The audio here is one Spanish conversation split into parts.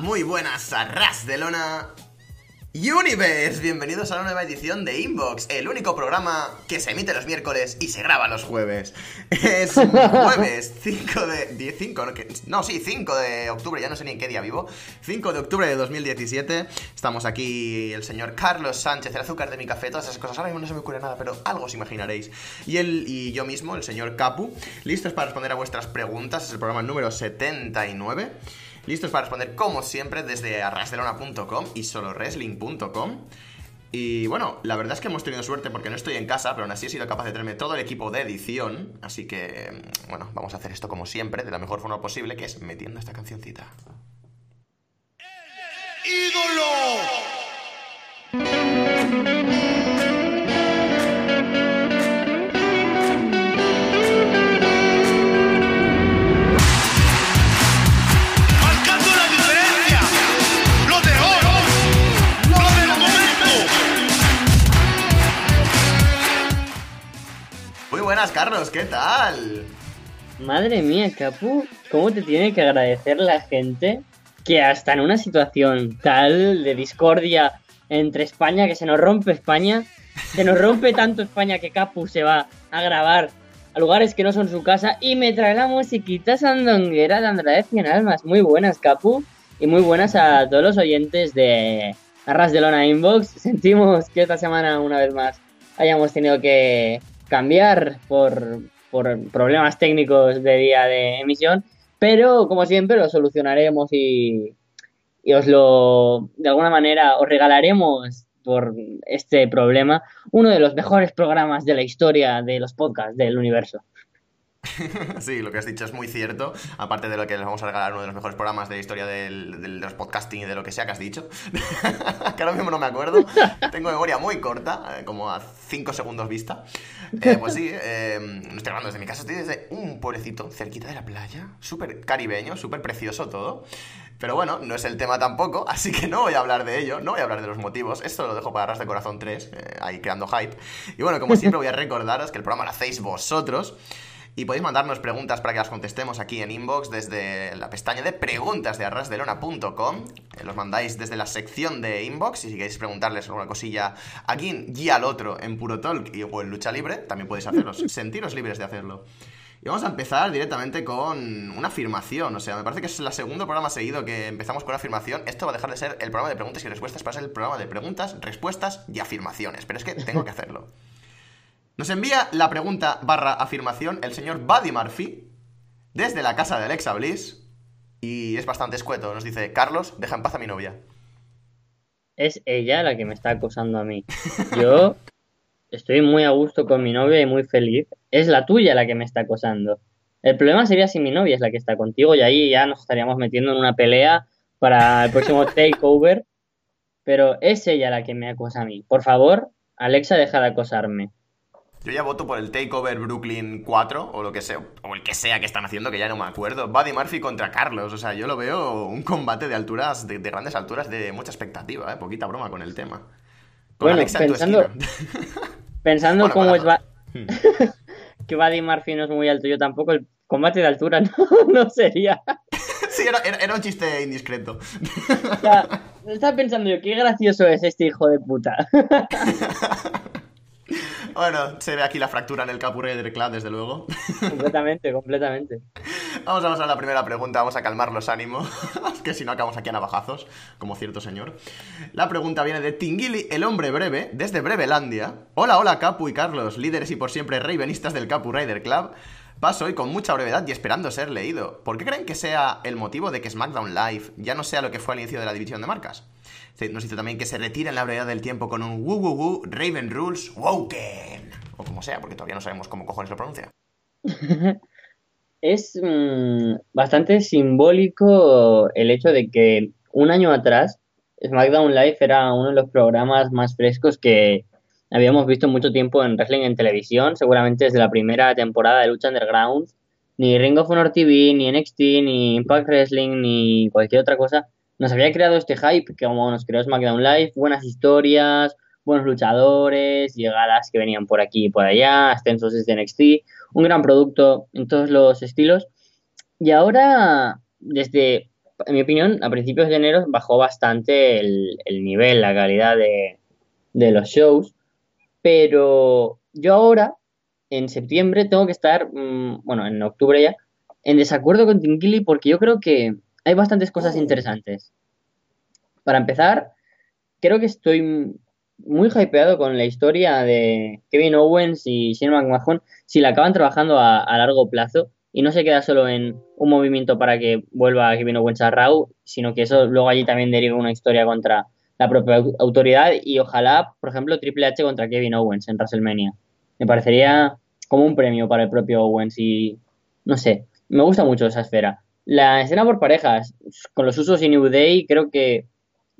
Muy buenas a Ras de Lona. Universe, bienvenidos a una nueva edición de Inbox, el único programa que se emite los miércoles y se graba los jueves. Es jueves 5 de... 5, no, sí, 5 de octubre, ya no sé ni en qué día vivo. 5 de octubre de 2017. Estamos aquí el señor Carlos Sánchez, el azúcar de mi café, todas esas cosas. Ahora mismo no se me ocurre nada, pero algo os imaginaréis. Y él y yo mismo, el señor Capu, listos para responder a vuestras preguntas. Es el programa número 79 listos para responder como siempre desde arrasdelona.com y soloresling.com. Y bueno, la verdad es que hemos tenido suerte porque no estoy en casa, pero aún así he sido capaz de tenerme todo el equipo de edición. Así que, bueno, vamos a hacer esto como siempre, de la mejor forma posible, que es metiendo esta cancioncita. ¡Ídolo! Buenas, Carlos, ¿qué tal? Madre mía, Capu, ¿cómo te tiene que agradecer la gente que hasta en una situación tal de discordia entre España, que se nos rompe España, se nos rompe tanto España que Capu se va a grabar a lugares que no son su casa y me trae la musiquita sandonguera de Andrés Cien Almas. Muy buenas, Capu, y muy buenas a todos los oyentes de Arras de Lona Inbox. Sentimos que esta semana, una vez más, hayamos tenido que cambiar por, problemas técnicos de día de emisión, pero como siempre lo solucionaremos y, y os lo, de alguna manera, os regalaremos por este problema uno de los mejores programas de la historia de los podcasts del universo. sí, lo que has dicho es muy cierto. Aparte de lo que les vamos a regalar uno de los mejores programas de la historia del, de los podcasting y de lo que sea que has dicho. que ahora mismo no me acuerdo. Tengo memoria muy corta, eh, como a 5 segundos vista. Eh, pues sí, eh, estoy hablando desde mi casa. Estoy desde un pueblecito cerquita de la playa. Súper caribeño, súper precioso todo. Pero bueno, no es el tema tampoco, así que no voy a hablar de ello, no voy a hablar de los motivos. Esto lo dejo para Ras de Corazón 3, ahí creando hype. Y bueno, como siempre voy a recordaros que el programa lo hacéis vosotros. Y podéis mandarnos preguntas para que las contestemos aquí en inbox desde la pestaña de preguntas de arrasdelona.com. Eh, los mandáis desde la sección de inbox y si queréis preguntarles alguna cosilla a quien y al otro en Puro Talk y, o en Lucha Libre, también podéis hacerlo. Sentiros libres de hacerlo. Y vamos a empezar directamente con una afirmación. O sea, me parece que es el segundo programa seguido que empezamos con una afirmación. Esto va a dejar de ser el programa de preguntas y respuestas para ser el programa de preguntas, respuestas y afirmaciones. Pero es que tengo que hacerlo. Nos envía la pregunta barra afirmación el señor Buddy Murphy desde la casa de Alexa Bliss y es bastante escueto. Nos dice, Carlos, deja en paz a mi novia. Es ella la que me está acosando a mí. Yo estoy muy a gusto con mi novia y muy feliz. Es la tuya la que me está acosando. El problema sería si mi novia es la que está contigo y ahí ya nos estaríamos metiendo en una pelea para el próximo takeover. Pero es ella la que me acosa a mí. Por favor, Alexa, deja de acosarme. Yo ya voto por el Takeover Brooklyn 4 o lo que sea, o el que sea que están haciendo, que ya no me acuerdo. Buddy Murphy contra Carlos, o sea, yo lo veo un combate de alturas, de, grandes alturas, de mucha expectativa, ¿eh? poquita broma con el tema. Con bueno, pensando, pensando cómo es hmm. que Buddy Murphy no es muy alto, yo tampoco, el combate de altura no, sería. sí, era, era, un chiste indiscreto. estaba pensando yo, qué gracioso es este hijo de puta. Bueno, se ve aquí la fractura en el Capu Raider Club, desde luego. Completamente, completamente. Vamos a pasar a la primera pregunta, vamos a calmar los ánimos, que si no acabamos aquí a navajazos, como cierto señor. La pregunta viene de Tingili, el hombre breve, desde Brevelandia. Hola, hola Capu y Carlos, líderes y por siempre reivenistas del Capu Raider Club. Paso hoy con mucha brevedad y esperando ser leído. ¿Por qué creen que sea el motivo de que SmackDown Live ya no sea lo que fue al inicio de la división de marcas? Nos dice también que se retira en la brevedad del tiempo con un woo woo woo Raven Rules Woken. O como sea, porque todavía no sabemos cómo cojones lo pronuncia. es mm, bastante simbólico el hecho de que un año atrás SmackDown Live era uno de los programas más frescos que habíamos visto mucho tiempo en wrestling en televisión, seguramente desde la primera temporada de Lucha Underground. Ni Ring of Honor TV, ni NXT, ni Impact Wrestling, ni cualquier otra cosa nos había creado este hype que como nos creó SmackDown Live, buenas historias, buenos luchadores, llegadas que venían por aquí y por allá, ascensos desde NXT, un gran producto en todos los estilos. Y ahora, desde en mi opinión, a principios de enero bajó bastante el, nivel, la calidad de, los shows, pero yo ahora, en septiembre, tengo que estar, mm, bueno, en octubre ya, en desacuerdo con Tingili porque yo creo que hay bastantes cosas oh. interesantes. Para empezar, creo que estoy muy hypeado con la historia de Kevin Owens y Shane McMahon si la acaban trabajando a, largo plazo y no se queda solo en un movimiento para que vuelva Kevin Owens a Raw, sino que eso luego allí también deriva una historia contra la propia autoridad y ojalá, por ejemplo, Triple H contra Kevin Owens en WrestleMania. Me parecería como un premio para el propio Owens y no sé, me gusta mucho esa esfera. La escena por parejas, con los usos y New Day, creo que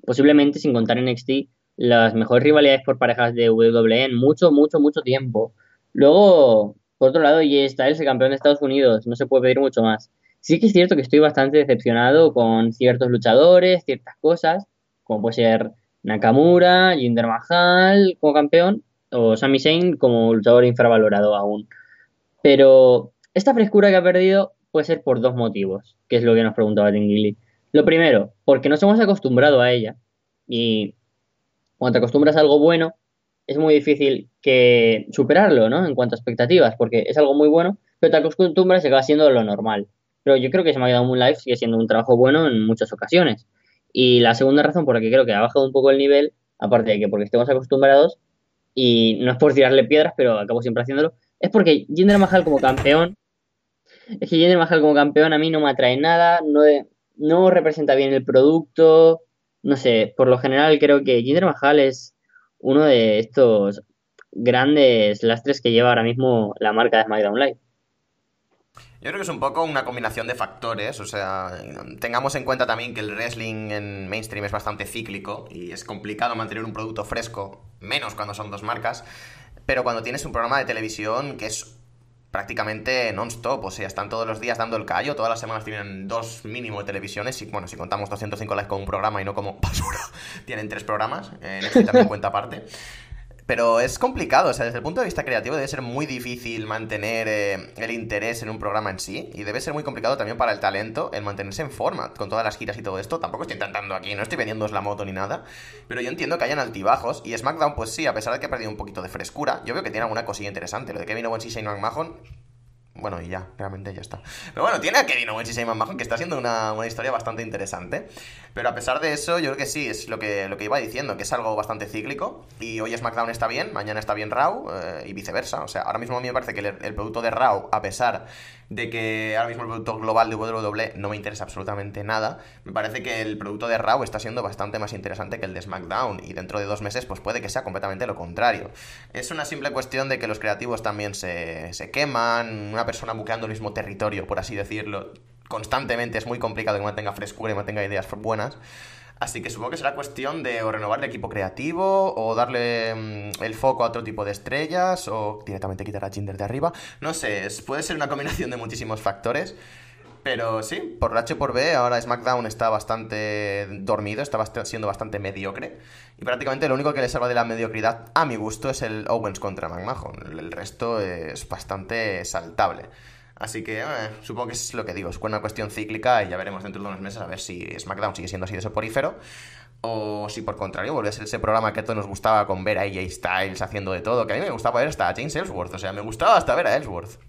posiblemente sin contar NXT, las mejores rivalidades por parejas de WWE en mucho, mucho, mucho tiempo. Luego, por otro lado, y Styles, el campeón de Estados Unidos, no se puede pedir mucho más. Sí que es cierto que estoy bastante decepcionado con ciertos luchadores, ciertas cosas, como puede ser Nakamura, Jinder Mahal como campeón, o Sami Zayn como luchador infravalorado aún. Pero esta frescura que ha perdido puede ser por dos motivos, que es lo que nos preguntaba Tingili. Lo primero, porque nos hemos acostumbrado a ella. Y cuando te acostumbras a algo bueno, es muy difícil que superarlo, ¿no? En cuanto a expectativas, porque es algo muy bueno, pero te acostumbras y acaba siendo lo normal. Pero yo creo que se me ha quedado un live sigue siendo un trabajo bueno en muchas ocasiones. Y la segunda razón por la que creo que ha bajado un poco el nivel, aparte de que porque estemos acostumbrados, y no es por tirarle piedras, pero acabo siempre haciéndolo, es porque Jinder Mahal como campeón, es que Jinder Mahal como campeón a mí no me atrae nada, no, no representa bien el producto, no sé, por lo general creo que Jinder Mahal es uno de estos grandes lastres que lleva ahora mismo la marca de SmackDown Live. Yo creo que es un poco una combinación de factores, o sea, tengamos en cuenta también que el wrestling en mainstream es bastante cíclico y es complicado mantener un producto fresco, menos cuando son dos marcas, pero cuando tienes un programa de televisión que es prácticamente non-stop, o sea, están todos los días dando el callo, todas las semanas tienen dos mínimo de televisiones, y bueno, si contamos 205 likes con un programa y no como basura, tienen tres programas, en este también cuenta aparte. Pero es complicado, o sea, desde el punto de vista creativo debe ser muy difícil mantener eh, el interés en un programa en sí y debe ser muy complicado también para el talento el mantenerse en forma con todas las giras y todo esto. Tampoco estoy intentando aquí, no estoy vendiendo la moto ni nada, pero yo entiendo que hayan altibajos y SmackDown pues sí, a pesar de que ha perdido un poquito de frescura, yo veo que tiene alguna cosilla interesante. Lo de Kevin Owens y Shane McMahon bueno, y ya, realmente ya está. Pero bueno, tiene a Kevin Owens y Simon Mahon, que está haciendo una, historia bastante interesante. Pero a pesar de eso, yo creo que sí, es lo que, lo que iba diciendo, que es algo bastante cíclico. Y hoy SmackDown está bien, mañana está bien Raw, eh, y viceversa. O sea, ahora mismo a mí me parece que el producto de Raw, a pesar de que ahora mismo el producto global de WWE no me interesa absolutamente nada, me parece que el producto de Raw está siendo bastante más interesante que el de SmackDown y dentro de dos meses pues puede que sea completamente lo contrario. Es una simple cuestión de que los creativos también se, se queman, una persona buqueando el mismo territorio, por así decirlo, constantemente es muy complicado que mantenga frescura y mantenga ideas buenas. Así que supongo que será cuestión de o renovar el equipo creativo, o darle mm, el foco a otro tipo de estrellas, o directamente quitar a Jinder de arriba. No sé, puede ser una combinación de muchísimos factores. Pero sí, por H por B, ahora SmackDown está bastante dormido, está siendo bastante mediocre. Y prácticamente lo único que le salva de la mediocridad, a mi gusto, es el Owens contra McMahon. El resto es bastante saltable. Así que eh, supongo que es lo que digo, es una cuestión cíclica y ya veremos dentro de unos meses a ver si SmackDown sigue siendo así de soporífero o si por contrario vuelve a ser ese programa que a todos nos gustaba con ver a AJ Styles haciendo de todo, que a mí me gustaba ver hasta a James Ellsworth, o sea, me gustaba hasta ver a Ellsworth.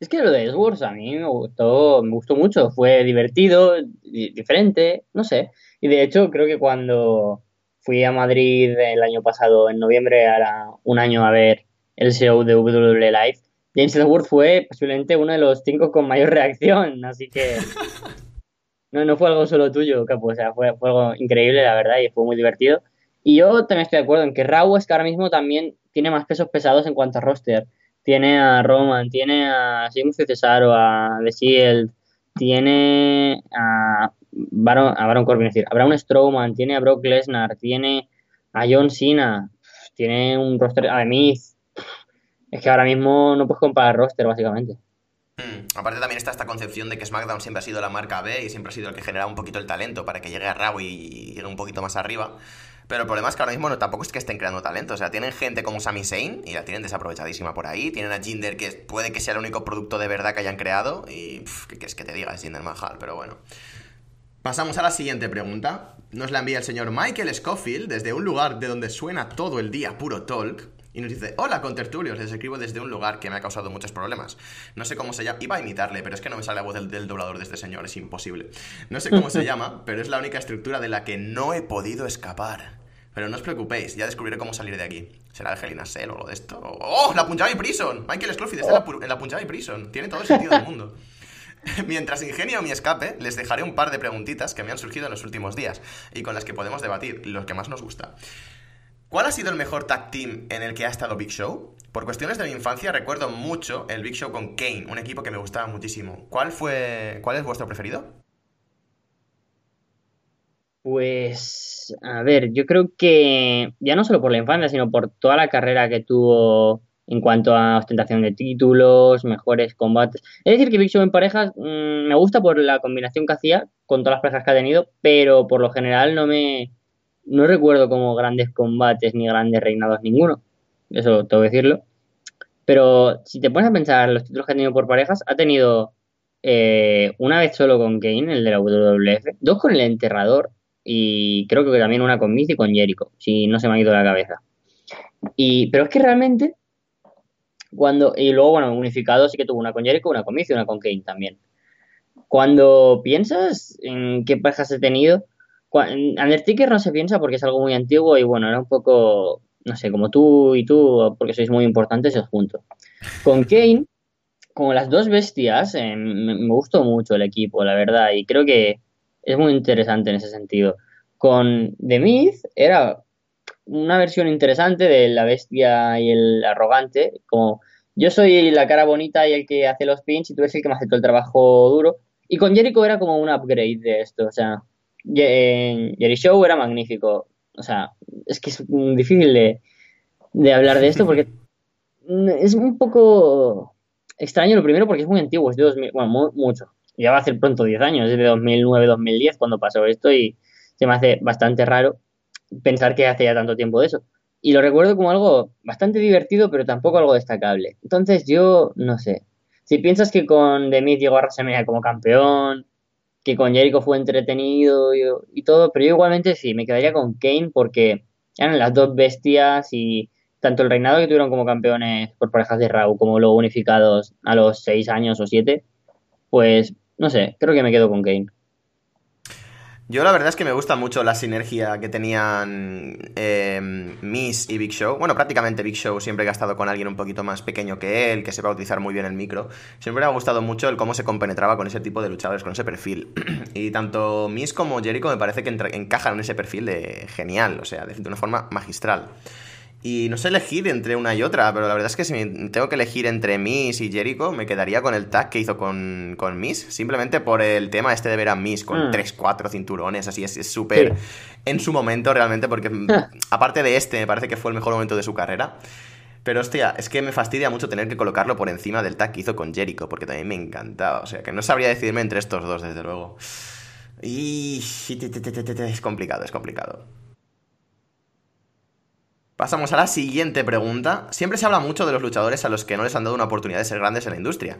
Es que lo de Ellsworth a mí me gustó, me gustó mucho, fue divertido, diferente, no sé. Y de hecho creo que cuando fui a Madrid el año pasado, en noviembre, era un año a ver el show de WWE Live, James Ellsworth fue posiblemente uno de los cinco con mayor reacción, así que no, no fue algo solo tuyo, Capo, o sea, fue, algo increíble, la verdad, y fue muy divertido. Y yo también estoy de acuerdo en que Raw es que ahora mismo también tiene más pesos pesados en cuanto a roster. Tiene a Roman, tiene a Simus Cesaro, a The Shield, tiene a Baron, a Baron Corbin, es decir, a Braun Strowman, tiene a Brock Lesnar, tiene a John Cena, tiene un roster, a Miz, es que ahora mismo no puedes comparar roster, básicamente. Hmm, aparte también está esta concepción de que SmackDown siempre ha sido la marca B y siempre ha sido el que genera un poquito el talento para que llegue a Raw y llegue un poquito más arriba. Pero el problema es que ahora mismo no, tampoco es que estén creando talento. O sea, tienen gente como Sami Zayn y la tienen desaprovechadísima por ahí. Tienen a Jinder que puede que sea el único producto de verdad que hayan creado. Y ¿qué quieres que te diga? Es Jinder Mahal, pero bueno. Pasamos a la siguiente pregunta. Nos la envía el señor Michael Scofield desde un lugar de donde suena todo el día puro talk. Y nos dice, hola contertulios, les escribo desde un lugar que me ha causado muchos problemas. No sé cómo se llama, iba a imitarle, pero es que no me sale la voz del, del doblador de este señor, es imposible. No sé cómo se llama, pero es la única estructura de la que no he podido escapar. Pero no os preocupéis, ya descubriré cómo salir de aquí. ¿Será el Helena Cell o algo de esto? ¡Oh! ¡La Punjabi Prison! Michael Scofield está en la en la Punjabi Prison. Tiene todo el sentido del mundo. Mientras ingenio mi escape, les dejaré un par de preguntitas que me han surgido en los últimos días y con las que podemos debatir, lo que más nos gusta. ¿Cuál ha sido el mejor tag team en el que ha estado Big Show? Por cuestiones de mi infancia recuerdo mucho el Big Show con Kane, un equipo que me gustaba muchísimo. ¿Cuál fue, cuál es vuestro preferido? Pues, a ver, yo creo que ya no solo por la infancia, sino por toda la carrera que tuvo en cuanto a ostentación de títulos, mejores combates. Es decir, que Big Show en parejas mm, me gusta por la combinación que hacía con todas las parejas que ha tenido, pero por lo general no me no recuerdo como grandes combates ni grandes reinados ninguno. Eso tengo que decirlo. Pero si te pones a pensar los títulos que ha tenido por parejas, ha tenido eh, una vez solo con Kane, el de la WWF, dos con el enterrador y creo que también una con Miz y con Jericho, si no se me ha ido la cabeza. Y, pero es que realmente, cuando, y luego, bueno, unificado sí que tuvo una con Jericho, una con Miz y una con Kane también. Cuando piensas en qué parejas he tenido, Undertaker no se piensa porque es algo muy antiguo y bueno, era un poco, no sé, como tú y tú, porque sois muy importantes, os junto. Con Kane, como las dos bestias, eh, me, gustó mucho el equipo, la verdad, y creo que es muy interesante en ese sentido. Con The Myth era una versión interesante de la bestia y el arrogante, como yo soy la cara bonita y el que hace los pins y tú eres el que me hace todo el trabajo duro. Y con Jericho era como un upgrade de esto, o sea, Jerry Show era magnífico. O sea, es que es difícil de, de hablar de esto porque es un poco extraño lo primero porque es muy antiguo, es de 2000, bueno, mu- mucho. Ya va a hacer pronto 10 años, es de 2009-2010 cuando pasó esto y se me hace bastante raro pensar que hace ya tanto tiempo de eso. Y lo recuerdo como algo bastante divertido, pero tampoco algo destacable. Entonces yo no sé. Si piensas que con The llegó a WrestleMania como campeón, que con Jericho fue entretenido y, todo, pero yo igualmente sí, me quedaría con Kane porque eran las dos bestias y tanto el reinado que tuvieron como campeones por parejas de Raw como luego unificados a los 6 años o 7, pues no sé, creo que me quedo con Kane. Yo la verdad es que me gusta mucho la sinergia que tenían eh, Miss y Big Show. Bueno, prácticamente Big Show siempre ha estado con alguien un poquito más pequeño que él, que sepa utilizar muy bien el micro. Siempre me ha gustado mucho el cómo se compenetraba con ese tipo de luchadores, con ese perfil. y tanto Miss como Jericho me parece que encajan en ese perfil de genial, o sea, de una forma magistral. Y no sé elegir entre una y otra, pero la verdad es que si tengo que elegir entre Miss y Jericho, me quedaría con el tag que hizo con, con Miss, simplemente por el tema este de ver a Miss con Mm. 3, 4 cinturones, así es súper Sí. en su momento realmente, porque mm, aparte de este, me parece que fue el mejor momento de su carrera. Pero hostia, es que me fastidia mucho tener que colocarlo por encima del tag que hizo con Jericho, porque también me encantaba, o sea, que no sabría decidirme entre estos dos, desde luego. Y es complicado, es complicado. Pasamos a la siguiente pregunta. Siempre se habla mucho de los luchadores a los que no les han dado una oportunidad de ser grandes en la industria.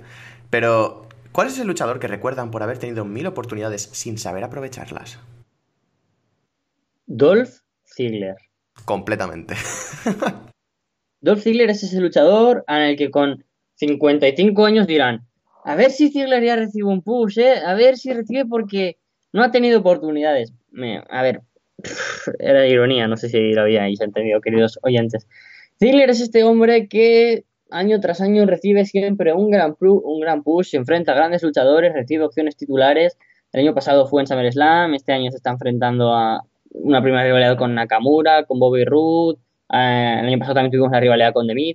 Pero, ¿cuál es el luchador que recuerdan por haber tenido mil oportunidades sin saber aprovecharlas? Dolph Ziggler. Completamente. Dolph Ziggler es ese luchador en el que con 55 años dirán, a ver si Ziggler ya recibe un push, ¿eh? a ver si recibe porque no ha tenido oportunidades. A ver, era ironía, no sé si lo habíais entendido, queridos oyentes. Ziggler es este hombre que año tras año recibe siempre un gran, un gran push, se enfrenta a grandes luchadores, recibe opciones titulares. El año pasado fue en SummerSlam, este año se está enfrentando a una primera rivalidad con Nakamura, con Bobby Roode, eh, el año pasado también tuvimos una rivalidad con The.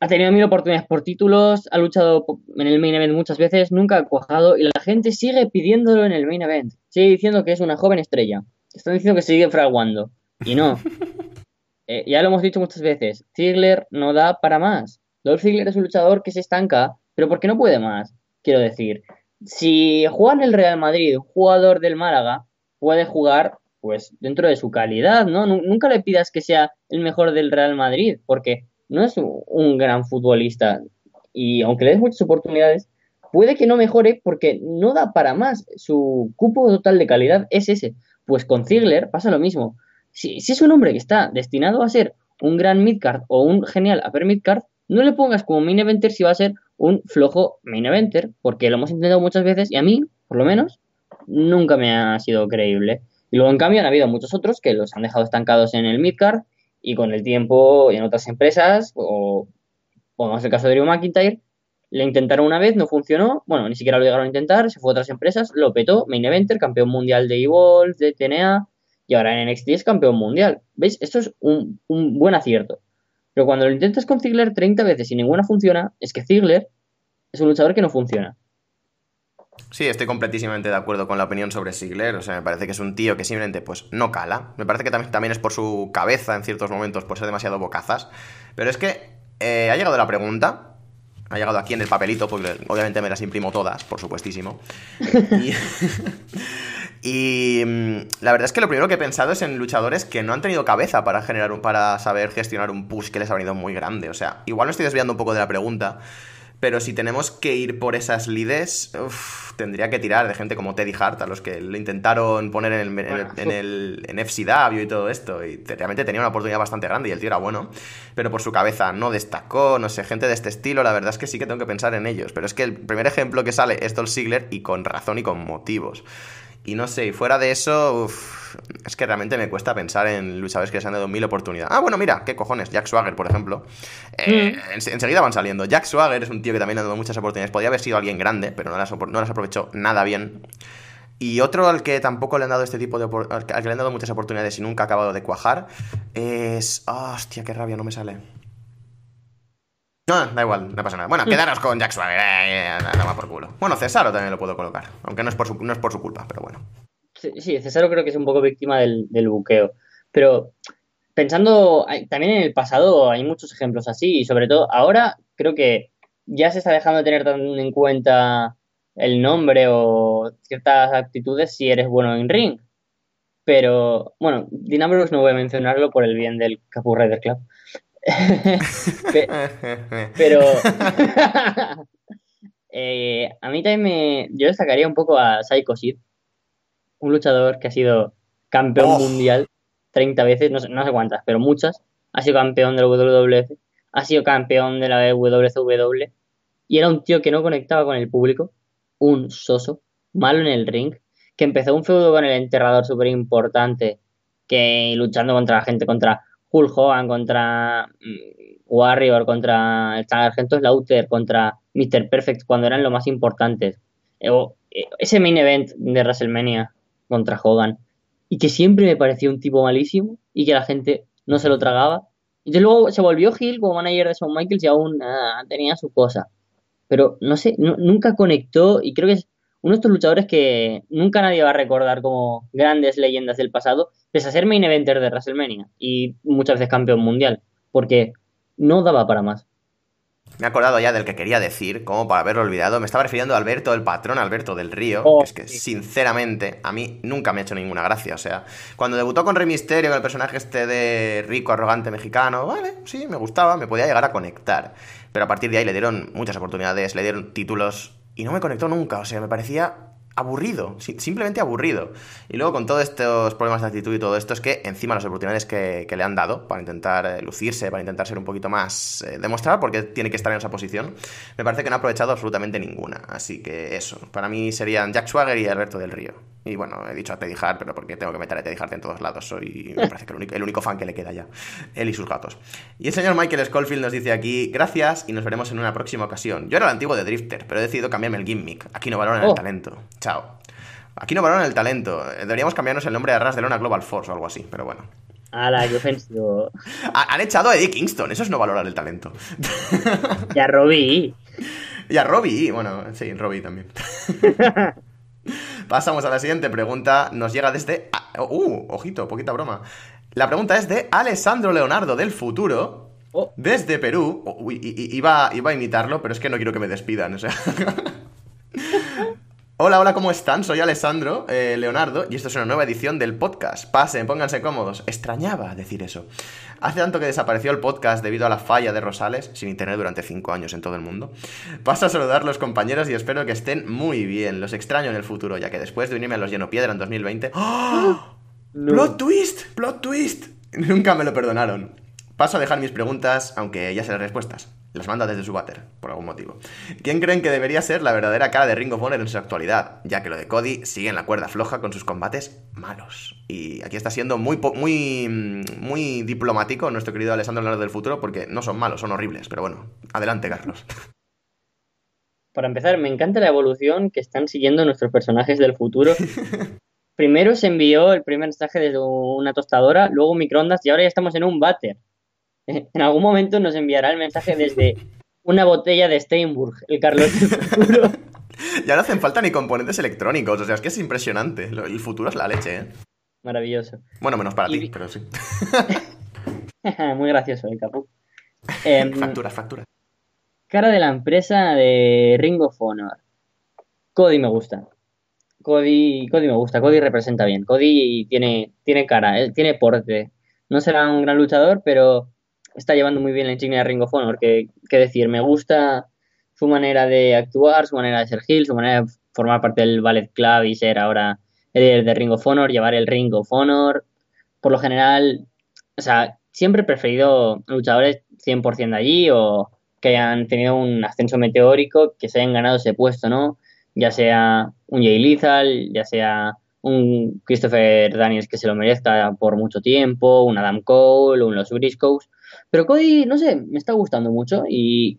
Ha tenido mil oportunidades por títulos, ha luchado en el main event muchas veces, nunca ha cuajado y la gente sigue pidiéndolo en el main event. Sigue diciendo que es una joven estrella. Están diciendo que sigue fraguando. Y no. Eh, ya lo hemos dicho muchas veces. Ziggler no da para más. Dolph Ziggler es un luchador que se estanca, pero porque no puede más. Quiero decir, si juega en el Real Madrid, un jugador del Málaga, puede jugar pues dentro de su calidad, ¿no? Nu- Nunca le pidas que sea el mejor del Real Madrid, porque no es un gran futbolista. Y aunque le des muchas oportunidades, puede que no mejore porque no da para más. Su cupo total de calidad es ese. Pues con Ziggler pasa lo mismo. Si, es un hombre que está destinado a ser un gran midcard o un genial upper midcard, no le pongas como main eventer si va a ser un flojo main eventer, porque lo hemos intentado muchas veces y a mí, por lo menos, nunca me ha sido creíble. Y luego, en cambio, han habido muchos otros que los han dejado estancados en el midcard y con el tiempo en otras empresas, o pongamos el caso de Drew McIntyre, le intentaron una vez, no funcionó, bueno, ni siquiera lo llegaron a intentar, se fue a otras empresas, lo petó, main eventer, campeón mundial de Evolve, de TNA, y ahora en NXT es campeón mundial. ¿Veis? Esto es un, buen acierto. Pero cuando lo intentas con Ziggler 30 veces y ninguna funciona, es que Ziggler es un luchador que no funciona. Sí, estoy completísimamente de acuerdo con la opinión sobre Ziggler. O sea, me parece que es un tío que simplemente pues no cala. Me parece que también, también es por su cabeza en ciertos momentos, por ser demasiado bocazas. Pero es que eh, ha llegado la pregunta. Ha llegado aquí en el papelito, porque obviamente me las imprimo todas, por supuestísimo. Y, y mm, la verdad es que lo primero que he pensado es en luchadores que no han tenido cabeza para generar un, para saber gestionar un push que les ha venido muy grande. O sea, igual me estoy desviando un poco de la pregunta. Pero si tenemos que ir por esas lides, uf, tendría que tirar de gente como Teddy Hart, a los que lo intentaron poner en el, en el, en el en FCW y todo esto. Y realmente tenía una oportunidad bastante grande y el tío era bueno. Pero por su cabeza no destacó, no sé, gente de este estilo, la verdad es que sí que tengo que pensar en ellos. Pero es que el primer ejemplo que sale es Dolph Ziggler y con razón y con motivos. Y no sé, y fuera de eso, uf, es que realmente me cuesta pensar en luchadores que les han dado mil oportunidades. Ah, bueno, mira, qué cojones, Jack Swagger, por ejemplo. Eh, Mm. en- enseguida van saliendo. Jack Swagger es un tío que también ha dado muchas oportunidades. Podría haber sido alguien grande, pero no las, no las aprovechó nada bien. Y otro al que tampoco le han dado este tipo de al que le han dado muchas oportunidades y nunca ha acabado de cuajar es. ah, hostia, qué rabia, no me sale. No, da igual, no pasa nada. Bueno, quedaros con Jack Swagger, eh, eh, toma por culo. Bueno, Cesaro también lo puedo colocar, aunque no es por su, no es por su culpa, pero bueno. Sí, sí, Cesaro creo que es un poco víctima del, del buqueo. Pero pensando también en el pasado, hay muchos ejemplos así. Y sobre todo ahora, creo que ya se está dejando de tener tan en cuenta el nombre o ciertas actitudes si eres bueno en ring. Pero bueno, Dean Ambrose no voy a mencionarlo por el bien del Capu Rider Club. Pe- pero eh, a mí también me. Yo destacaría un poco a Psycho Sid, un luchador que ha sido campeón Oh. mundial 30 veces, no sé, no sé cuántas, pero muchas. Ha sido campeón de la WWF, ha sido campeón de la WCW y era un tío que no conectaba con el público, un soso, malo en el ring, que empezó un feudo con el enterrador súper importante, que luchando contra la gente, contra Hulk Hogan, contra mm, Warrior, contra el Sargento Slaughter, contra Mr. Perfect, cuando eran lo más importantes. Eh, eh, ese main event de WrestleMania contra Hogan, y que siempre me pareció un tipo malísimo y que la gente no se lo tragaba. Y luego se volvió Hill como manager de Shawn Michaels y aún ah, tenía su cosa. Pero no sé, nu- nunca conectó y creo que es uno de estos luchadores que nunca nadie va a recordar como grandes leyendas del pasado, pese a ser main eventer de WrestleMania y muchas veces campeón mundial, porque no daba para más. Me he acordado ya del que quería decir, como para haberlo olvidado. Me estaba refiriendo a Alberto, el patrón Alberto del Río. Oh, que es que, sí. sinceramente, a mí nunca me ha hecho ninguna gracia. O sea, cuando debutó con Rey Misterio, con el personaje este de rico, arrogante mexicano, vale, sí, me gustaba, me podía llegar a conectar. Pero a partir de ahí le dieron muchas oportunidades, le dieron títulos y no me conectó nunca. O sea, me parecía aburrido, si- simplemente aburrido. Y luego con todos estos problemas de actitud y todo esto, es que encima las oportunidades que, le han dado para intentar eh, lucirse, para intentar ser un poquito más... eh, demostrar por qué tiene que estar en esa posición, me parece que no ha aprovechado absolutamente ninguna. Así que eso, para mí serían Jack Swagger y Alberto del Río. Y bueno, he dicho a Teddy Hart, pero porque tengo que meter a Teddy Hart en todos lados. Soy, me parece que el único, el único fan que le queda ya. Él y sus gatos. Y el señor Michael Schofield nos dice aquí, gracias y nos veremos en una próxima ocasión. Yo era el antiguo de Drifter, pero he decidido cambiarme el gimmick. Aquí no valoran el Oh. talento. Chao. Aquí no valoran el talento. Deberíamos cambiarnos el nombre de Ras de Lona Global Force o algo así, pero bueno. ¡Hala, qué ofensivo! Ha- Han echado a Eddie Kingston, eso es no valorar el talento. Ya Robbie. Y a Robbie, bueno, sí, Robbie también. Pasamos a la siguiente pregunta. Nos llega desde. Uh, ojito, poquita broma. La pregunta es de Alessandro Leonardo del futuro. Oh. Desde Perú. Oh, uy, iba, iba a imitarlo, pero es que no quiero que me despidan. O sea. Hola, hola, ¿cómo están? Soy Alessandro eh, Leonardo y esto es una nueva edición del podcast. Pasen, pónganse cómodos. Extrañaba decir eso. Hace tanto que desapareció el podcast debido a la falla de Rosales, sin internet durante 5 años en todo el mundo. Paso a saludar a los compañeros y espero que estén muy bien. Los extraño en el futuro, ya que después de unirme a los Lleno Piedra en 2020... ¡Oh! ¡Plot twist! ¡Plot twist! Nunca me lo perdonaron. Paso a dejar mis preguntas, aunque ya sé las respuestas. Las manda desde su váter, por algún motivo. ¿Quién creen que debería ser la verdadera cara de Ring of Honor en su actualidad? Ya que lo de Cody sigue en la cuerda floja con sus combates malos. Y aquí está siendo muy, muy, muy diplomático nuestro querido Alessandro Leonardo del futuro, porque no son malos, son horribles. Pero bueno, adelante, Carlos. Para empezar, me encanta la evolución que están siguiendo nuestros personajes del futuro. Primero se envió el primer mensaje desde una tostadora, luego microondas y ahora ya estamos en un váter. En algún momento nos enviará el mensaje desde una botella de Steinburg, el Carlos del futuro. Ya no hacen falta ni componentes electrónicos, o sea, es que es impresionante. El futuro es la leche, ¿eh? Maravilloso. Bueno, menos para ti, pero sí. Muy gracioso el capu. Eh, facturas, facturas. Cara de la empresa de Ring of Honor. Cody me gusta. Cody, Cody me gusta, Cody representa bien. Cody tiene, tiene cara, eh, tiene porte. No será un gran luchador, pero está llevando muy bien la insignia de Ring of Honor. Que, decir, me gusta su manera de actuar, su manera de ser heel, su manera de formar parte del Ballet Club y ser ahora el de Ring of Honor, llevar el Ring of Honor. Por lo general, o sea, siempre he preferido luchadores 100% de allí o que hayan tenido un ascenso meteórico, que se hayan ganado ese puesto, ¿no? Ya sea un Jay Lethal, ya sea un Christopher Daniels que se lo merezca por mucho tiempo, un Adam Cole, un Los Briscoes. Pero Cody, no sé, me está gustando mucho y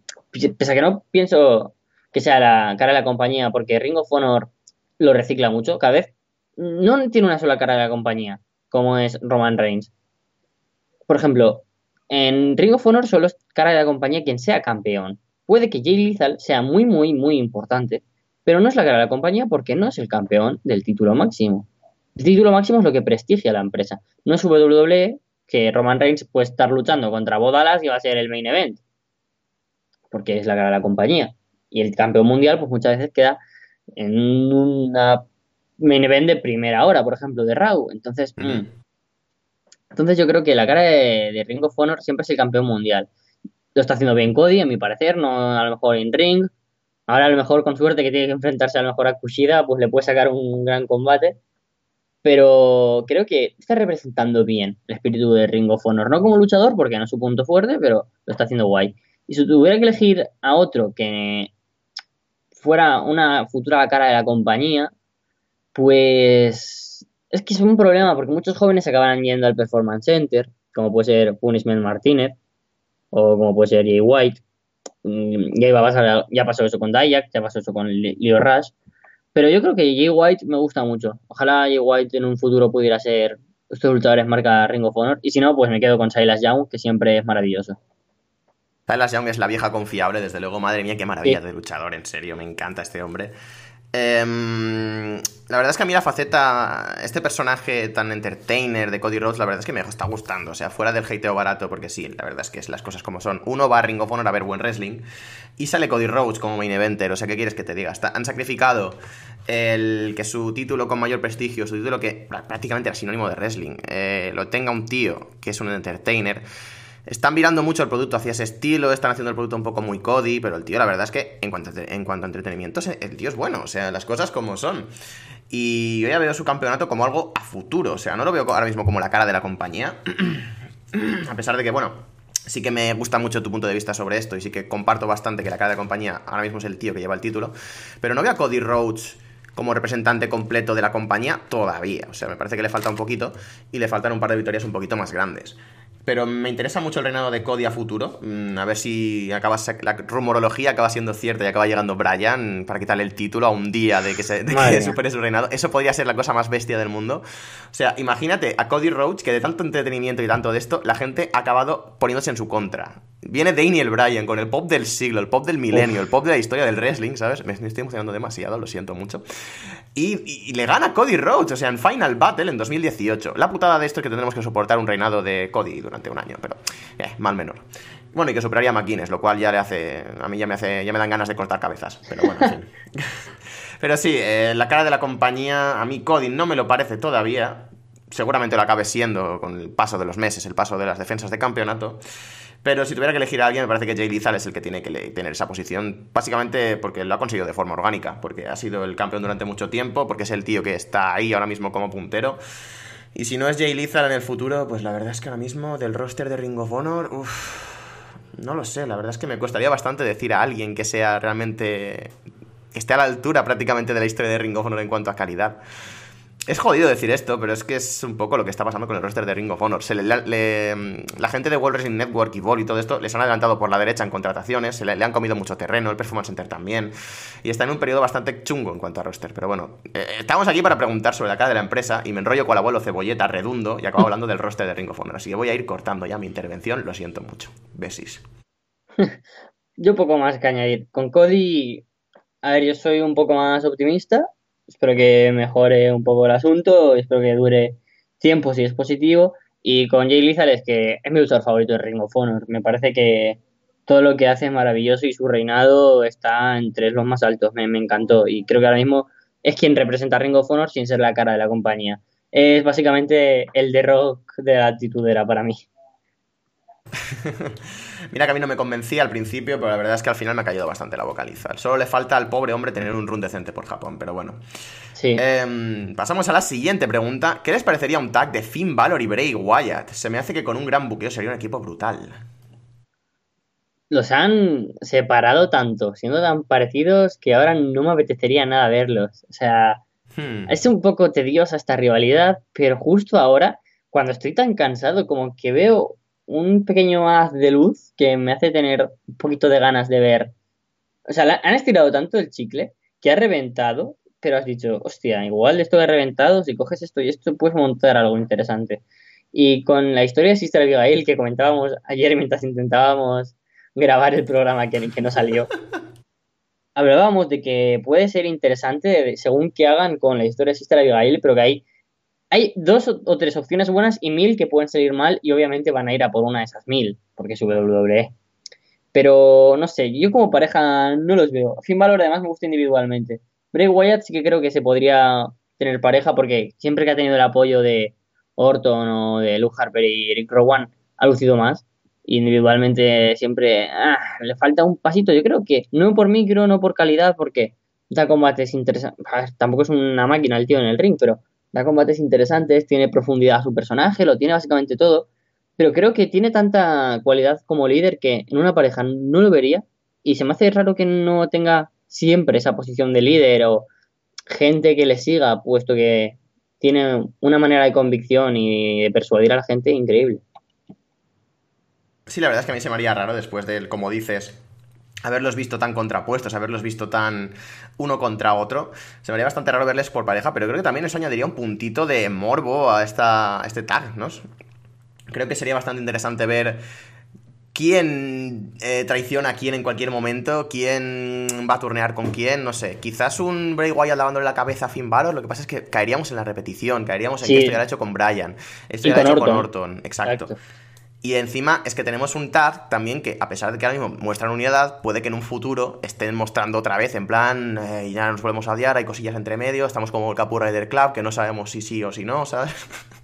pese a que no pienso que sea la cara de la compañía, porque Ring of Honor lo recicla mucho, cada vez no tiene una sola cara de la compañía, como es Roman Reigns. Por ejemplo, en Ring of Honor solo es cara de la compañía quien sea campeón. Puede que Jay Lethal sea muy, muy, muy importante, pero no es la cara de la compañía porque no es el campeón del título máximo. El título máximo es lo que prestigia a la empresa. No es WWE, que Roman Reigns puede estar luchando contra Bodalas y va a ser el main event. Porque es la cara de la compañía. Y el campeón mundial, pues muchas veces queda en una main event de primera hora, por ejemplo, de Raw. Entonces, mm. entonces yo creo que la cara de, de, Ring of Honor siempre es el campeón mundial. Lo está haciendo bien Cody, a mi parecer, no a lo mejor en ring, Ahora a lo mejor con suerte que tiene que enfrentarse a lo mejor a Kushida, pues le puede sacar un gran combate. Pero creo que está representando bien el espíritu de Ring of Honor. No como luchador, porque no es su punto fuerte, pero lo está haciendo guay. Y si tuviera que elegir a otro que fuera una futura cara de la compañía, pues es que es un problema, porque muchos jóvenes acaban yendo al Performance Center, como puede ser Punishment Martínez, o como puede ser Jay White, Mm, ya, ya pasó eso con Dayak, ya pasó eso con Leo Rush. Pero yo creo que Jay White me gusta mucho. Ojalá Jay White en un futuro pudiera ser estos luchadores marca Ring of Honor. Y si no, pues me quedo con Silas Young, que siempre es maravilloso. Silas Young es la vieja confiable, desde luego. Madre mía, qué maravilla de luchador, en serio. Me encanta este hombre. Em, la verdad es que a mí la faceta, este personaje tan entertainer de Cody Rhodes, la verdad es que me está gustando. O sea, fuera del hateo barato, porque sí, la verdad es que es las cosas como son. Uno va a Ring of Honor a ver buen wrestling y sale Cody Rhodes como main eventer. O sea, ¿qué quieres que te diga? han sacrificado el que su título con mayor prestigio, su título que prácticamente era sinónimo de wrestling, eh, lo tenga un tío que es un entertainer están mirando mucho el producto hacia ese estilo, están haciendo el producto un poco muy Cody, pero el tío, la verdad es que en cuanto a, en cuanto entretenimiento, el tío es bueno, o sea, las cosas como son. Y yo ya veo su campeonato como algo a futuro, o sea, no lo veo ahora mismo como la cara de la compañía. a pesar de que, bueno, sí que me gusta mucho tu punto de vista sobre esto y sí que comparto bastante que la cara de la compañía ahora mismo es el tío que lleva el título, pero no veo a Cody Rhodes como representante completo de la compañía todavía. O sea, me parece que le falta un poquito y le faltan un par de victorias un poquito más grandes. Pero me interesa mucho el reinado de Cody a futuro. Mm, a ver si acaba la rumorología acaba siendo cierta y acaba llegando Brian para quitarle el título a un día de que, se, supere su reinado. Eso podría ser la cosa más bestia del mundo. O sea, imagínate a Cody Rhodes que de tanto entretenimiento y tanto de esto, la gente ha acabado poniéndose en su contra. Viene Daniel Bryan con el pop del siglo, el pop del milenio, el pop de la historia del wrestling, ¿sabes? Me, estoy emocionando demasiado, lo siento mucho. Y, le gana Cody Rhodes, o sea, en Final Battle en 2018. La putada de esto es que tendremos que soportar un reinado de Cody durante un año, pero eh, mal menor. Bueno, y que superaría a McGuinness, lo cual ya le hace. A mí ya me hace. ya me dan ganas de cortar cabezas. Pero bueno, en fin. pero sí, eh, la cara de la compañía, a mí Cody no me lo parece todavía. Seguramente lo acabe siendo con el paso de los meses, el paso de las defensas de campeonato. Pero si tuviera que elegir a alguien, me parece que Jay Lethal es el que tiene que tener esa posición. Básicamente porque lo ha conseguido de forma orgánica. Porque ha sido el campeón durante mucho tiempo. Porque es el tío que está ahí ahora mismo como puntero. Y si no es Jay Lethal en el futuro, pues la verdad es que ahora mismo del roster de Ring of Honor. Uff, no lo sé. La verdad es que me costaría bastante decir a alguien que sea realmente. que esté a la altura prácticamente de la historia de Ring of Honor en cuanto a calidad. Es jodido decir esto, pero es que es un poco lo que está pasando con el roster de Ring of Honor. la gente de World Wrestling Network y Vol y todo esto les han adelantado por la derecha en contrataciones, se le, han comido mucho terreno, el Performance Center también, y está en un periodo bastante chungo en cuanto a roster. Pero bueno, eh, estamos aquí para preguntar sobre la cara de la empresa y me enrollo con el abuelo cebolleta redundo y acabo hablando del roster de Ring of Honor. Así que voy a ir cortando ya mi intervención, lo siento mucho. Besis. Yo poco más que añadir. Con Cody, a ver, yo soy un poco más optimista Espero que mejore un poco el asunto, espero que dure tiempo si es positivo. Y con Jay Lethal es que es mi luchador favorito de Ring of Honor. Me parece que todo lo que hace es maravilloso y su reinado está entre los más altos. Me, encantó y creo que ahora mismo es quien representa a Ring of Honor sin ser la cara de la compañía. Es básicamente el de rock de la actitudera para mí. Mira que a mí no me convencía al principio, pero la verdad es que al final me ha caído bastante la vocalizar. Solo le falta al pobre hombre tener un run decente por Japón, pero bueno. Sí. Em, pasamos a la siguiente pregunta. ¿Qué les parecería un tag de Finn Balor y Bray Wyatt? Se me hace que con un gran buqueo sería un equipo brutal. Los han separado tanto, siendo tan parecidos, que ahora no me apetecería nada verlos. O sea, hmm. es un poco tediosa esta rivalidad, pero justo ahora, cuando estoy tan cansado, como que veo un pequeño haz de luz que me hace tener un poquito de ganas de ver. O sea, han estirado tanto el chicle que ha reventado, pero has dicho, hostia, igual de esto que ha reventado, si coges esto y esto, puedes montar algo interesante. Y con la historia de Sister Abigail que comentábamos ayer mientras intentábamos grabar el programa que, que no salió, hablábamos de que puede ser interesante según que hagan con la historia de Sister Abigail, pero que hay hay dos o tres opciones buenas y mil que pueden salir mal y obviamente van a ir a por una de esas mil, porque es WWE. Pero no sé, yo como pareja no los veo. Finn Balor además me gusta individualmente. Bray Wyatt sí que creo que se podría tener pareja porque siempre que ha tenido el apoyo de Orton o de Luke Harper y Rick Rowan ha lucido más. individualmente siempre ah, le falta un pasito. Yo creo que no por micro, no por calidad, porque da combates interesantes. Tampoco es una máquina el tío en el ring, pero da combates interesantes, tiene profundidad a su personaje, lo tiene básicamente todo, pero creo que tiene tanta cualidad como líder que en una pareja no lo vería y se me hace raro que no tenga siempre esa posición de líder o gente que le siga, puesto que tiene una manera de convicción y de persuadir a la gente increíble. Sí, la verdad es que a mí se me haría raro después del, como dices, haberlos visto tan contrapuestos, haberlos visto tan uno contra otro. Se me haría bastante raro verles por pareja, pero creo que también eso añadiría un puntito de morbo a, esta, este tag, ¿no? Creo que sería bastante interesante ver quién eh, traiciona a quién en cualquier momento, quién va a turnear con quién, no sé. Quizás un Bray Wyatt lavándole la cabeza a Finn Balor, lo que pasa es que caeríamos en la repetición, caeríamos en que esto ya lo ha hecho con Brian, esto ya lo ha hecho con Orton, exacto. Y encima es que tenemos un tag también que, a pesar de que ahora mismo muestran unidad, puede que en un futuro estén mostrando otra vez, en plan, eh, ya nos volvemos a odiar, hay cosillas entre medio, estamos como el Capu Rider Club, que no sabemos si sí o si no, ¿sabes?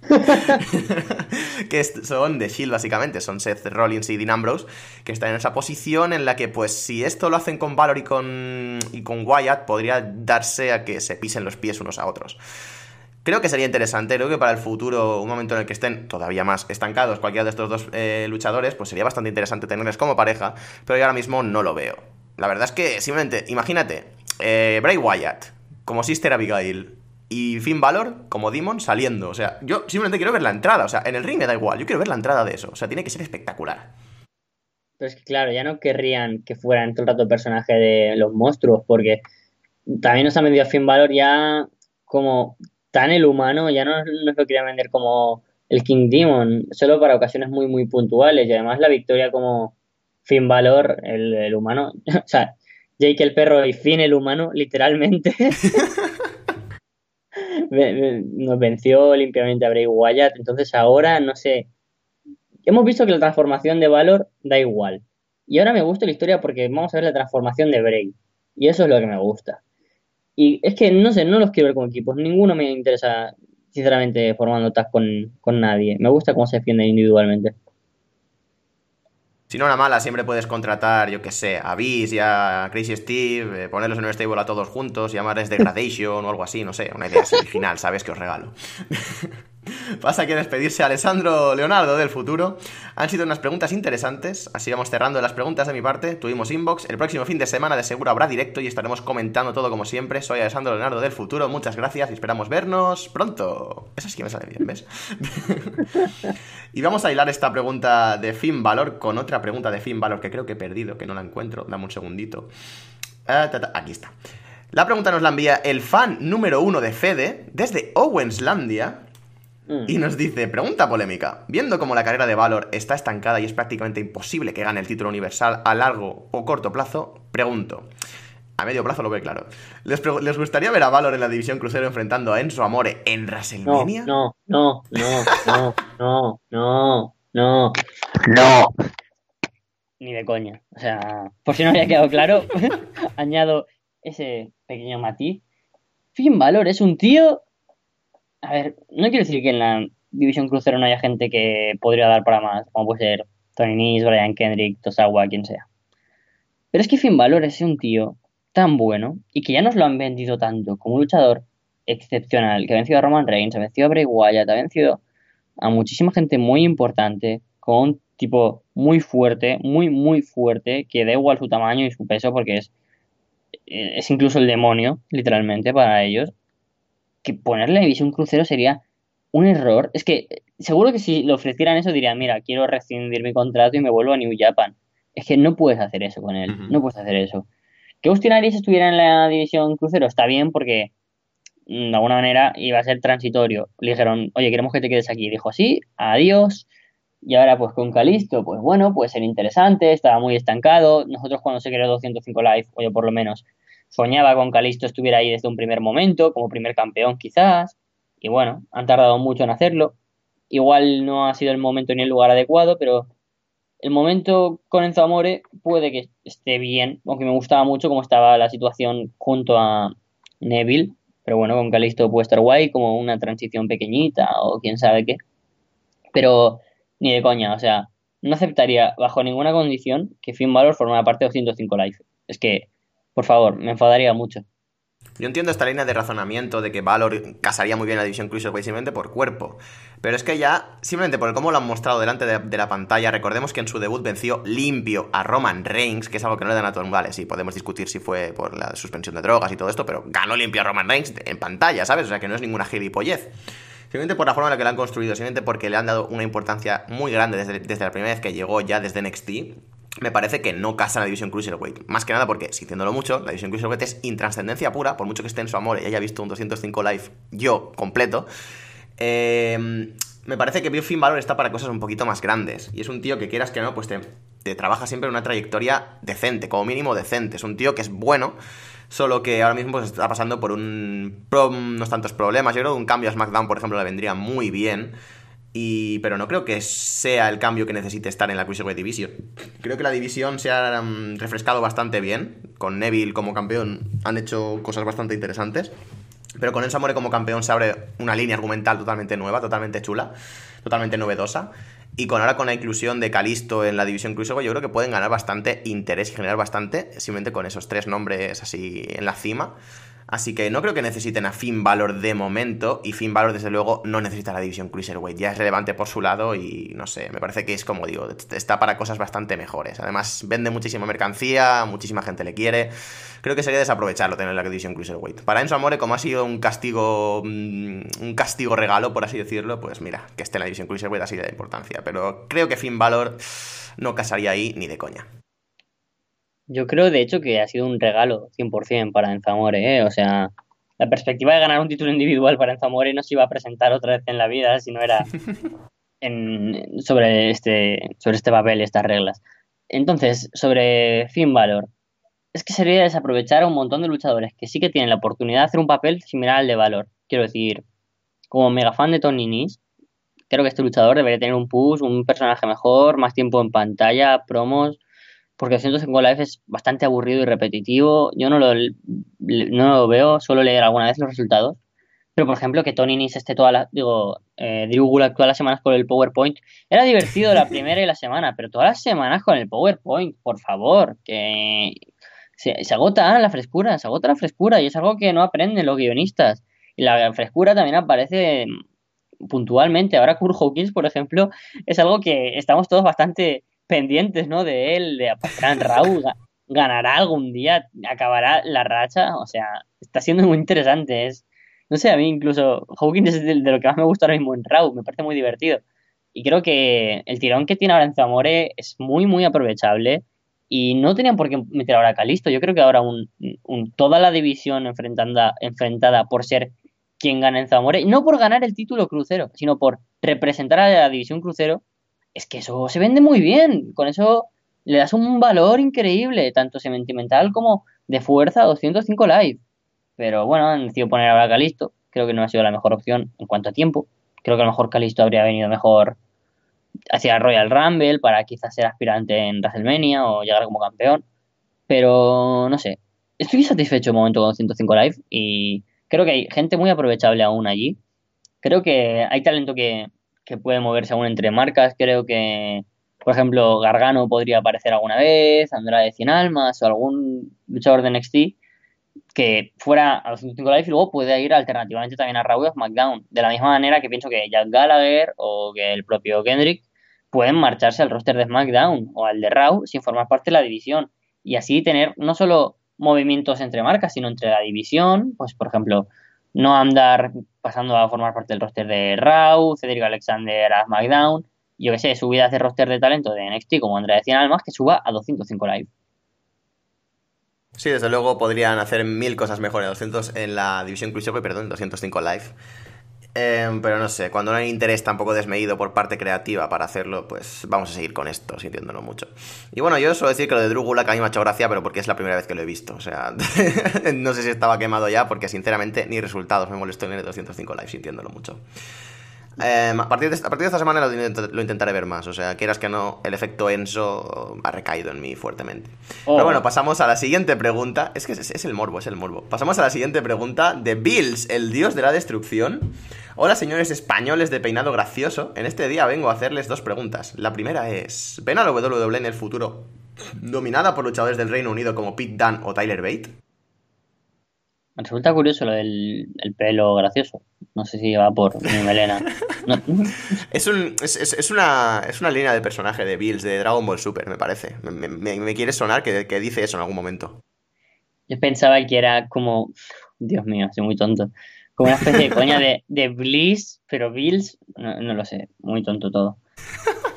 que son de Shield básicamente, son Seth Rollins y Dean Ambrose, que están en esa posición en la que, pues, si esto lo hacen con Valor y con, y con Wyatt, podría darse a que se pisen los pies unos a otros. Creo que sería interesante, creo que para el futuro, un momento en el que estén todavía más estancados cualquiera de estos dos eh, luchadores, pues sería bastante interesante tenerles como pareja, pero yo ahora mismo no lo veo. La verdad es que simplemente, imagínate, eh, Bray Wyatt como Sister Abigail y Finn Balor como Demon saliendo. O sea, yo simplemente quiero ver la entrada. O sea, en el ring me da igual, yo quiero ver la entrada de eso. O sea, tiene que ser espectacular. Pero es que claro, ya no querrían que fueran todo el rato personaje de los monstruos, porque también nos han vendido Finn Balor ya como tan el humano, ya no, no lo quería vender como el King Demon, solo para ocasiones muy, muy puntuales. Y además la victoria como Finn Valor, el, humano, o sea, Jake el perro y Finn el humano, literalmente. nos venció limpiamente a Bray Wyatt. Entonces ahora, no sé. hemos visto que la transformación de Valor da igual. Y ahora me gusta la historia porque vamos a ver la transformación de Bray. Y eso es lo que me gusta. Y es que, no sé, no los quiero ver como equipos. Ninguno me interesa, sinceramente, formando tag con, con nadie. Me gusta cómo se defienden individualmente. Si no, una mala, siempre puedes contratar, yo que sé, a Beast y a Crazy Steve, eh, ponerlos en un stable a todos juntos, llamarles Degradation o algo así, no sé, una idea original, ¿sabes? Que os regalo. Pasa que despedirse Alessandro Leonardo del futuro. Han sido unas preguntas interesantes, así vamos cerrando las preguntas de mi parte. Tuvimos inbox. El próximo fin de semana de seguro habrá directo y estaremos comentando todo como siempre. Soy Alessandro Leonardo del futuro. Muchas gracias y esperamos vernos pronto. Esa sí que me sale bien, ¿ves? y vamos a hilar esta pregunta de Fin Valor con otra pregunta de Fin Valor que creo que he perdido, que no la encuentro. Dame un segundito. Ah, aquí está. La pregunta nos la envía el fan número uno de Fede desde Owenslandia y nos dice, pregunta polémica, viendo cómo la carrera de Valor está estancada y es prácticamente imposible que gane el título universal a largo o corto plazo, pregunto, a medio plazo lo ve claro, ¿les, gustaría ver a Valor en la división crucero enfrentando a Enzo Amore en WrestleMania? No, no, no, no, no, no, no, no, Ni de coña. O sea, por si no había quedado claro, añado ese pequeño matiz. Finn Valor es un tío a ver, no quiero decir que en la división crucero no haya gente que podría dar para más, como puede ser Tony Nese, Brian Kendrick, Tosawa, quien sea. Pero es que Finn Balor es un tío tan bueno y que ya nos lo han vendido tanto como un luchador excepcional, que ha vencido a Roman Reigns, ha vencido a Bray Wyatt, ha vencido a muchísima gente muy importante, con un tipo muy fuerte, muy, muy fuerte, que da igual su tamaño y su peso porque es, es incluso el demonio, literalmente, para ellos que ponerle la división crucero sería un error. Es que seguro que si le ofrecieran eso dirían, mira, quiero rescindir mi contrato y me vuelvo a New Japan. Es que no puedes hacer eso con él, no puedes hacer eso. Que Austin Aries estuviera en la división crucero está bien porque mm, de alguna manera iba a ser transitorio. Le dijeron, oye, queremos que te quedes aquí. Dijo, sí, adiós. Y ahora pues con Calisto, pues bueno, puede ser interesante, estaba muy estancado. Nosotros cuando se creó 205 Live, oye, por lo menos, soñaba con Calisto estuviera ahí desde un primer momento, como primer campeón quizás, y bueno, han tardado mucho en hacerlo. Igual no ha sido el momento ni el lugar adecuado, pero el momento con Enzo Amore puede que esté bien, aunque me gustaba mucho cómo estaba la situación junto a Neville, pero bueno, con Calisto puede estar guay, como una transición pequeñita o quién sabe qué. Pero ni de coña, o sea, no aceptaría bajo ninguna condición que Finn Balor formara parte de 205 Live. Es que por favor, me enfadaría mucho. Yo entiendo esta línea de razonamiento de que Valor casaría muy bien la división Cruiserweight simplemente por cuerpo. Pero es que ya, simplemente por cómo lo han mostrado delante de, la pantalla, recordemos que en su debut venció limpio a Roman Reigns, que es algo que no le dan a todo el Vale, sí, podemos discutir si fue por la suspensión de drogas y todo esto, pero ganó limpio a Roman Reigns en pantalla, ¿sabes? O sea que no es ninguna gilipollez. Simplemente por la forma en la que lo han construido, simplemente porque le han dado una importancia muy grande desde, desde la primera vez que llegó ya desde NXT me parece que no casa la división Cruiserweight. Más que nada porque, sintiéndolo mucho, la división Cruiserweight es intranscendencia pura, por mucho que esté en su amor y haya visto un 205 live yo completo. Em, me parece que Finn Balor está para cosas un poquito más grandes. Y es un tío que quieras que no, pues te, trabaja siempre en una trayectoria decente, como mínimo decente. Es un tío que es bueno, solo que ahora mismo pues, está pasando por un, unos tantos problemas. Yo creo que un cambio a SmackDown, por ejemplo, le vendría muy bien. Y, pero no creo que sea el cambio que necesite estar en la Cruiserweight Division. Creo que la división se ha mm, refrescado bastante bien. Con Neville como campeón han hecho cosas bastante interesantes. Pero con El Samore como campeón se abre una línea argumental totalmente nueva, totalmente chula, totalmente novedosa. Y con ahora con la inclusión de Calisto en la división Cruiserweight, yo creo que pueden ganar bastante interés y generar bastante, simplemente con esos tres nombres así en la cima. Así que no creo que necesiten a Finn Balor de momento. Y Finn Balor, desde luego, no necesita la división Cruiserweight. Ya es relevante por su lado y no sé, me parece que es como digo, está para cosas bastante mejores. Además, vende muchísima mercancía, muchísima gente le quiere. Creo que sería desaprovecharlo tener la división Cruiserweight. Para Enzo Amore, como ha sido un castigo, mm, un castigo regalo, por así decirlo, pues mira, que esté en la división Cruiserweight así de importancia. Pero creo que Finn Balor no casaría ahí ni de coña. Yo creo, de hecho, que ha sido un regalo 100% para Enzamore, ¿eh? O sea, la perspectiva de ganar un título individual para Enzamore no se iba a presentar otra vez en la vida si no era en, sobre, este, sobre este papel, estas reglas. Entonces, sobre Finn Valor, es que sería desaprovechar a un montón de luchadores que sí que tienen la oportunidad de hacer un papel similar al de Valor. Quiero decir, como mega fan de Tony Nese, creo que este luchador debería tener un push, un personaje mejor, más tiempo en pantalla, promos, porque 205 Live es bastante aburrido y repetitivo. Yo no lo, no lo veo, solo leer alguna vez los resultados. Pero, por ejemplo, que Tony Nis esté toda la. Digo, eh, Drew todas las semanas con el PowerPoint. Era divertido la primera y la semana, pero todas las semanas con el PowerPoint, por favor. Que se, se agota la frescura, se agota la frescura y es algo que no aprenden los guionistas. Y la frescura también aparece puntualmente. Ahora Kurt Hawkins, por ejemplo, es algo que estamos todos bastante pendientes, ¿no? De él, de aparecerá Raúl, ganará algún día, acabará la racha, o sea, está siendo muy interesante, es, no sé, a mí incluso Hawkins es de, lo que más me gusta ahora mismo en Raw, me parece muy divertido. Y creo que el tirón que tiene ahora en Zamore es muy, muy aprovechable. Y no tenían por qué meter ahora a Calisto. Yo creo que ahora toda la división enfrentada, enfrentada por ser quien gana en Zamore, no por ganar el título crucero, sino por representar a la división crucero, es que eso se vende muy bien. Con eso le das un valor increíble, tanto sentimental como de fuerza a 205 live. Pero bueno, han decidido poner ahora a Calisto. Creo que no ha sido la mejor opción en cuanto a tiempo. Creo que a lo mejor Calisto habría venido mejor hacia Royal Rumble para quizás ser aspirante en WrestleMania o llegar como campeón. Pero no sé. Estoy satisfecho un momento con 205 Live y creo que hay gente muy aprovechable aún allí. Creo que hay talento que, que puede moverse aún entre marcas. Creo que, por ejemplo, Gargano podría aparecer alguna vez, Andrade Cien Almas o algún luchador de NXT que fuera a los 105 Live y luego puede ir alternativamente también a Raw o SmackDown. De la misma manera que pienso que Jack Gallagher o que el propio Kendrick pueden marcharse al roster de SmackDown o al de Raw sin formar parte de la división. Y así tener no solo movimientos entre marcas, sino entre la división, pues por ejemplo, no andar pasando a formar parte del roster de Raw, Cedric Alexander a SmackDown, yo que sé, subidas de roster de talento de NXT como Andrea Cien Almas que suba a 205 Live. Sí, desde luego podrían hacer mil cosas mejores. 200 en la división Cruiserweight, perdón, 205 Live. Em, pero no sé, cuando no hay interés tampoco desmedido por parte creativa para hacerlo, pues vamos a seguir con esto, sintiéndolo mucho. Y bueno, yo suelo decir que lo de Drew Gulak a mí me ha hecho gracia, pero porque es la primera vez que lo he visto. O sea, no sé si estaba quemado ya, porque sinceramente ni resultados me molestó en el 205 Live, sintiéndolo mucho. Em, a, partir de, a, partir de, esta semana lo, intentaré ver más. O sea, quieras que no, el efecto Enso ha recaído en mí fuertemente. Pero oh. bueno, pasamos a la siguiente pregunta. Es que es, el morbo, es el morbo. Pasamos a la siguiente pregunta de Bills, el dios de la destrucción. Hola, señores españoles de peinado gracioso. En este día vengo a hacerles dos preguntas. La primera es: ¿ven a la WWE en el futuro dominada por luchadores del Reino Unido como Pete Dunne o Tyler Bate? Me resulta curioso lo del pelo gracioso. No sé si va por mi melena. es, un, es, una, es una línea de personaje de Bills, de Dragon Ball Super, me parece. Me, quiere sonar que, dice eso en algún momento. Yo pensaba que era como. Dios mío, soy muy tonto. Como una especie de coña de, de Bliss, pero Bills, no lo sé. Muy tonto todo.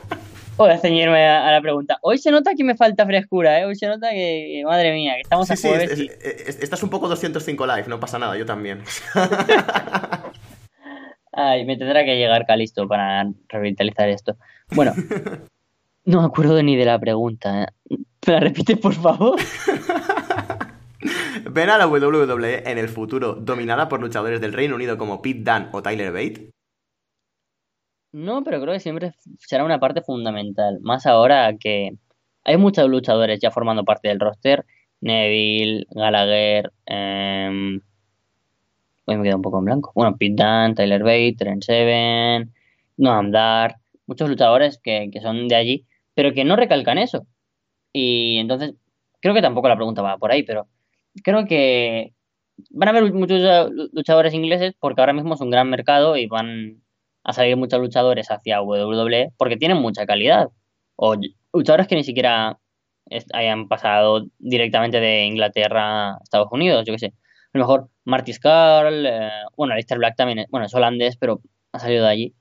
Voy a ceñirme a, la pregunta. Hoy se nota que me falta frescura, ¿eh? Hoy se nota que, madre mía, que estamos a jueves. Sí, estás un poco 205 live, no pasa nada, yo también. Ay, me tendrá que llegar Calisto para revitalizar esto. Bueno, no me acuerdo ni de la pregunta. ¿eh? ¿Me la repites, por favor? ¿Ven a la WWE en el futuro dominada por luchadores del Reino Unido como Pete Dunne o Tyler Bate? No, pero creo que siempre será una parte fundamental. Más ahora que hay muchos luchadores ya formando parte del roster. Neville, Gallagher, eh... Hoy me queda un poco en blanco. Bueno, Pete Dunne, Tyler Bate, Trent Seven, Noam Dar, muchos luchadores que, que son de allí, pero que no recalcan eso. Y entonces, creo que tampoco la pregunta va por ahí, pero creo que van a haber muchos luchadores ingleses porque ahora mismo es un gran mercado y van a salir muchos luchadores hacia WWE porque tienen mucha calidad. O luchadores que ni siquiera hayan pasado directamente de Inglaterra a Estados Unidos, yo qué sé. A lo mejor Marty Carl, eh, bueno, Alistair Black también, bueno, es holandés, pero ha salido de allí.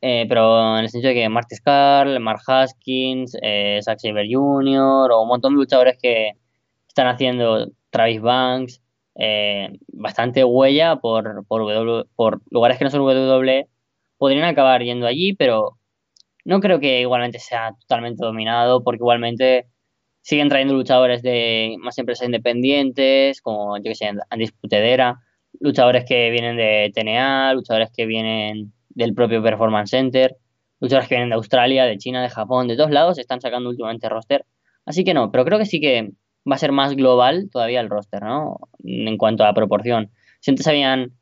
Eh, pero en el sentido de que Marty Carl, Mark Haskins, eh, Zack Saber Jr. o un montón de luchadores que están haciendo Travis Banks, eh, bastante huella por, por, por lugares que no son WWE podrían acabar yendo allí, pero no creo que igualmente sea totalmente dominado, porque igualmente siguen trayendo luchadores de más empresas independientes, como yo que sé, Andy Sputedera, luchadores que vienen de TNA, luchadores que vienen del propio Performance Center, luchadores que vienen de Australia, de China, de Japón, de todos lados, están sacando últimamente roster. Así que no, pero creo que sí que va a ser más global todavía el roster, ¿no? En cuanto a proporción. Si antes habían,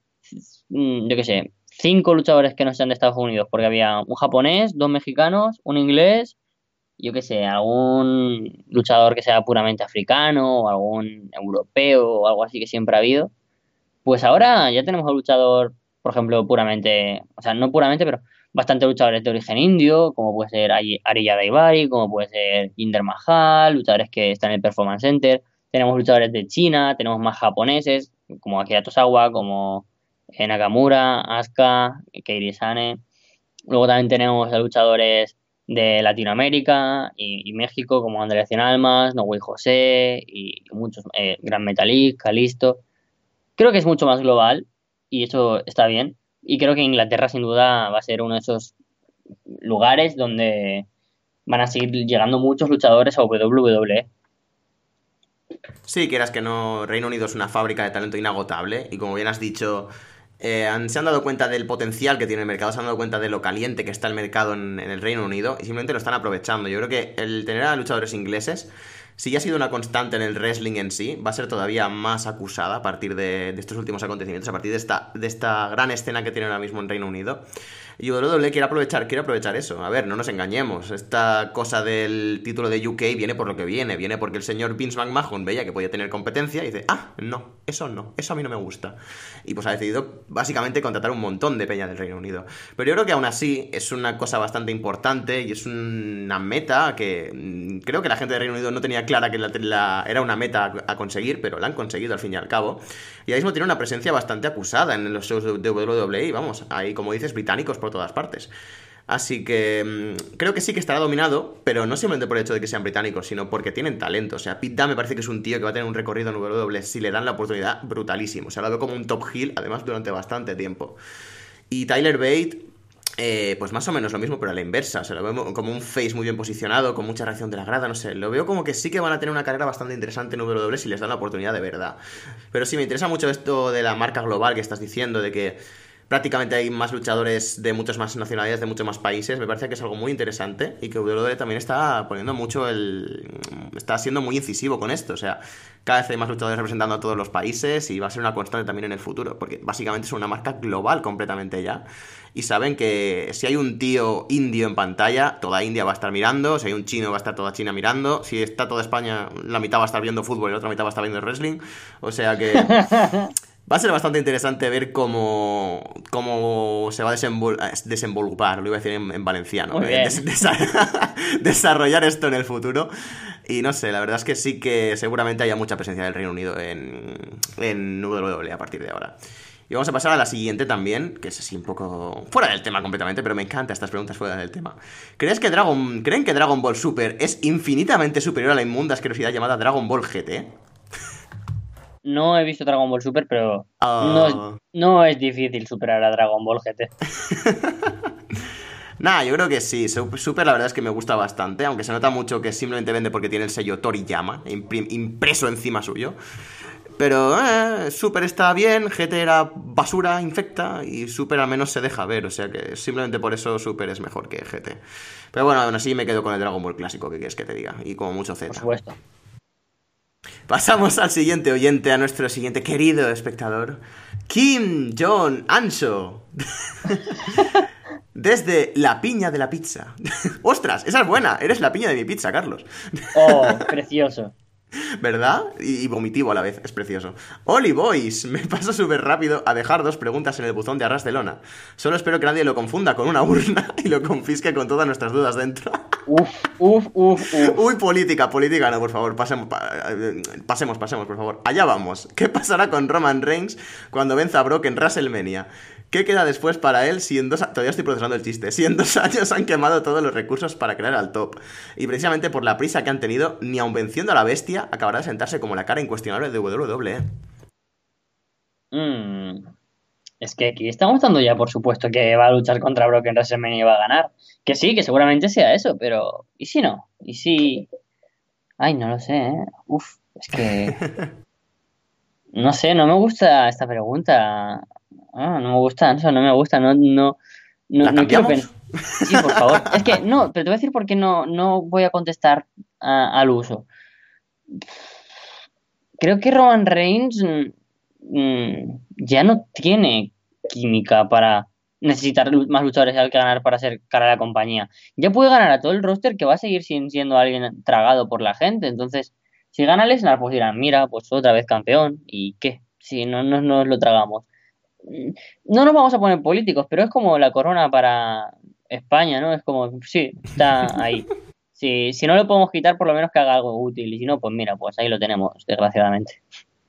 mm, yo qué sé, cinco luchadores que no sean de Estados Unidos, porque había un japonés, dos mexicanos, un inglés, yo qué sé, algún luchador que sea puramente africano, o algún europeo, o algo así que siempre ha habido. Pues ahora ya tenemos un luchador, por ejemplo, puramente, o sea, no puramente, pero bastante luchadores de origen indio, como puede ser Ariya Daivari, como puede ser Inder Mahal, luchadores que están en el Performance Center. Tenemos luchadores de China, tenemos más japoneses, como Akira Tosawa, como Nakamura, Asuka, Keiri Sane. Luego también tenemos a luchadores de Latinoamérica y, México, como Andrés Cien Almas, José y muchos, eh, Gran Metalik, Calisto. Creo que es mucho más global y eso está bien. Y creo que Inglaterra sin duda va a ser uno de esos lugares donde van a seguir llegando muchos luchadores a WWE. Sí, quieras que no, Reino Unido es una fábrica de talento inagotable y como bien has dicho, eh, se han dado cuenta del potencial que tiene el mercado, se han dado cuenta de lo caliente que está el mercado en, el Reino Unido y simplemente lo están aprovechando. Yo creo que el tener a luchadores ingleses, si ya ha sido una constante en el wrestling en sí, va a ser todavía más acusada a partir de, de estos últimos acontecimientos, a partir de esta, de esta gran escena que tiene ahora mismo en Reino Unido. Y WWE quiere aprovechar, quiere aprovechar eso. A ver, no nos engañemos. Esta cosa del título de UK viene por lo que viene. Viene porque el señor Vince McMahon veía que podía tener competencia y dice, ah, no, eso no, eso a mí no me gusta. Y pues ha decidido básicamente contratar un montón de peña del Reino Unido. Pero yo creo que aún así es una cosa bastante importante y es una meta que mm, creo que la gente del Reino Unido no tenía clara que era una meta a conseguir, pero la han conseguido al fin y al cabo. Y ahí mismo tiene una presencia bastante acusada en los shows de WWE, vamos, hay como dices, británicos por todas partes. Así que mm, creo que sí que estará dominado, pero no simplemente por el hecho de que sean británicos, sino porque tienen talento. O sea, Pete Dunne me parece que es un tío que va a tener un recorrido en WWE si le dan la oportunidad brutalísimo. O sea, lo veo como un top heel, además, durante bastante tiempo. Y Tyler Bate, eh, pues más o menos lo mismo, pero a la inversa. O sea, lo veo como un face muy bien posicionado, con mucha reacción de la grada, no sé. Lo veo como que sí que van a tener una carrera bastante interesante en WWE si les dan la oportunidad de verdad. Pero sí, me interesa mucho esto de la marca global que estás diciendo, de que prácticamente hay más luchadores de muchas más nacionalidades, de muchos más países. Me parece que es algo muy interesante y que WWE también está poniendo mucho el. está siendo muy incisivo con esto. O sea, cada vez hay más luchadores representando a todos los países y va a ser una constante también en el futuro, porque básicamente es una marca global completamente ya. Y saben que si hay un tío indio en pantalla, toda India va a estar mirando, si hay un chino va a estar toda China mirando, si está toda España, la mitad va a estar viendo fútbol y la otra mitad va a estar viendo wrestling. O sea que Va a ser bastante interesante ver cómo, cómo se va a desenvolupar, lo iba a decir en, valenciano, eh, desarrollar esto en el futuro. Y no sé, la verdad es que sí que seguramente haya mucha presencia del Reino Unido en, en WWE a partir de ahora. Y vamos a pasar a la siguiente también, que es así un poco fuera del tema completamente, pero me encanta estas preguntas fuera del tema. ¿Crees que Dragon, ¿Creen que Dragon Ball Super es infinitamente superior a la inmunda asquerosidad llamada Dragon Ball GT? No he visto Dragon Ball Super, pero no, es, difícil superar a Dragon Ball GT. Nah, yo creo que sí. Super la verdad es que me gusta bastante, aunque se nota mucho que simplemente vende porque tiene el sello Toriyama impreso encima suyo. Pero eh, Super está bien, GT era basura, infecta, y Super al menos se deja ver, o sea que simplemente por eso Super es mejor que GT. Pero bueno, aún así me quedo con el Dragon Ball clásico, que quieres que te diga, y como mucho Z. Por supuesto. Pasamos al siguiente oyente, a nuestro siguiente querido espectador, Kim Jong Anso. Desde la piña de la pizza. ¡Ostras! Esa es buena. Eres la piña de mi pizza, Carlos. Oh, precioso. ¿Verdad? Y, vomitivo a la vez, es precioso. Oli Boys, me paso súper rápido a dejar dos preguntas en el buzón de arras de lona. Solo espero que nadie lo confunda con una urna y lo confisque con todas nuestras dudas dentro. Uf, uf, uf, uf. Uy, política, política, no, por favor, pasemos, pasemos, pasemos, por favor. Allá vamos. ¿Qué pasará con Roman Reigns cuando venza a Brock en WrestleMania? ¿Qué queda después para él si en dos... Todavía estoy procesando el chiste. Si en dos años han quemado todos los recursos para crear al top. Y precisamente por la prisa que han tenido, ni aun venciendo a la bestia, acabará de sentarse como la cara incuestionable de WWE. Mm. Es que aquí estamos dando ya por supuesto que va a luchar contra Brock en WrestleMania y va a ganar. Que sí, que seguramente sea eso, pero... ¿Y si no? ¿Y si...? Ay, no lo sé, ¿eh? Uf, es que... No sé, no me gusta esta pregunta. Ah, no me gusta, no, no me gusta, no, no, No, ¿La no quiero pen- Sí, por favor. Es que no, pero te voy a decir por qué no, no voy a contestar a- al uso. Creo que Roman Reigns mm, mm, ya no tiene química para necesitar más luchadores al que ganar para ser cara a la compañía. Ya puede ganar a todo el roster que va a seguir sin- siendo alguien tragado por la gente. Entonces, si gana Lesnar, pues dirán, mira, pues otra vez campeón. ¿Y qué? Si no no nos lo tragamos. No nos vamos a poner políticos, pero es como la corona para España, ¿no? Es como, sí, está ahí. Si, si no lo podemos quitar, por lo menos que haga algo útil. Y si no, pues mira, pues ahí lo tenemos, desgraciadamente.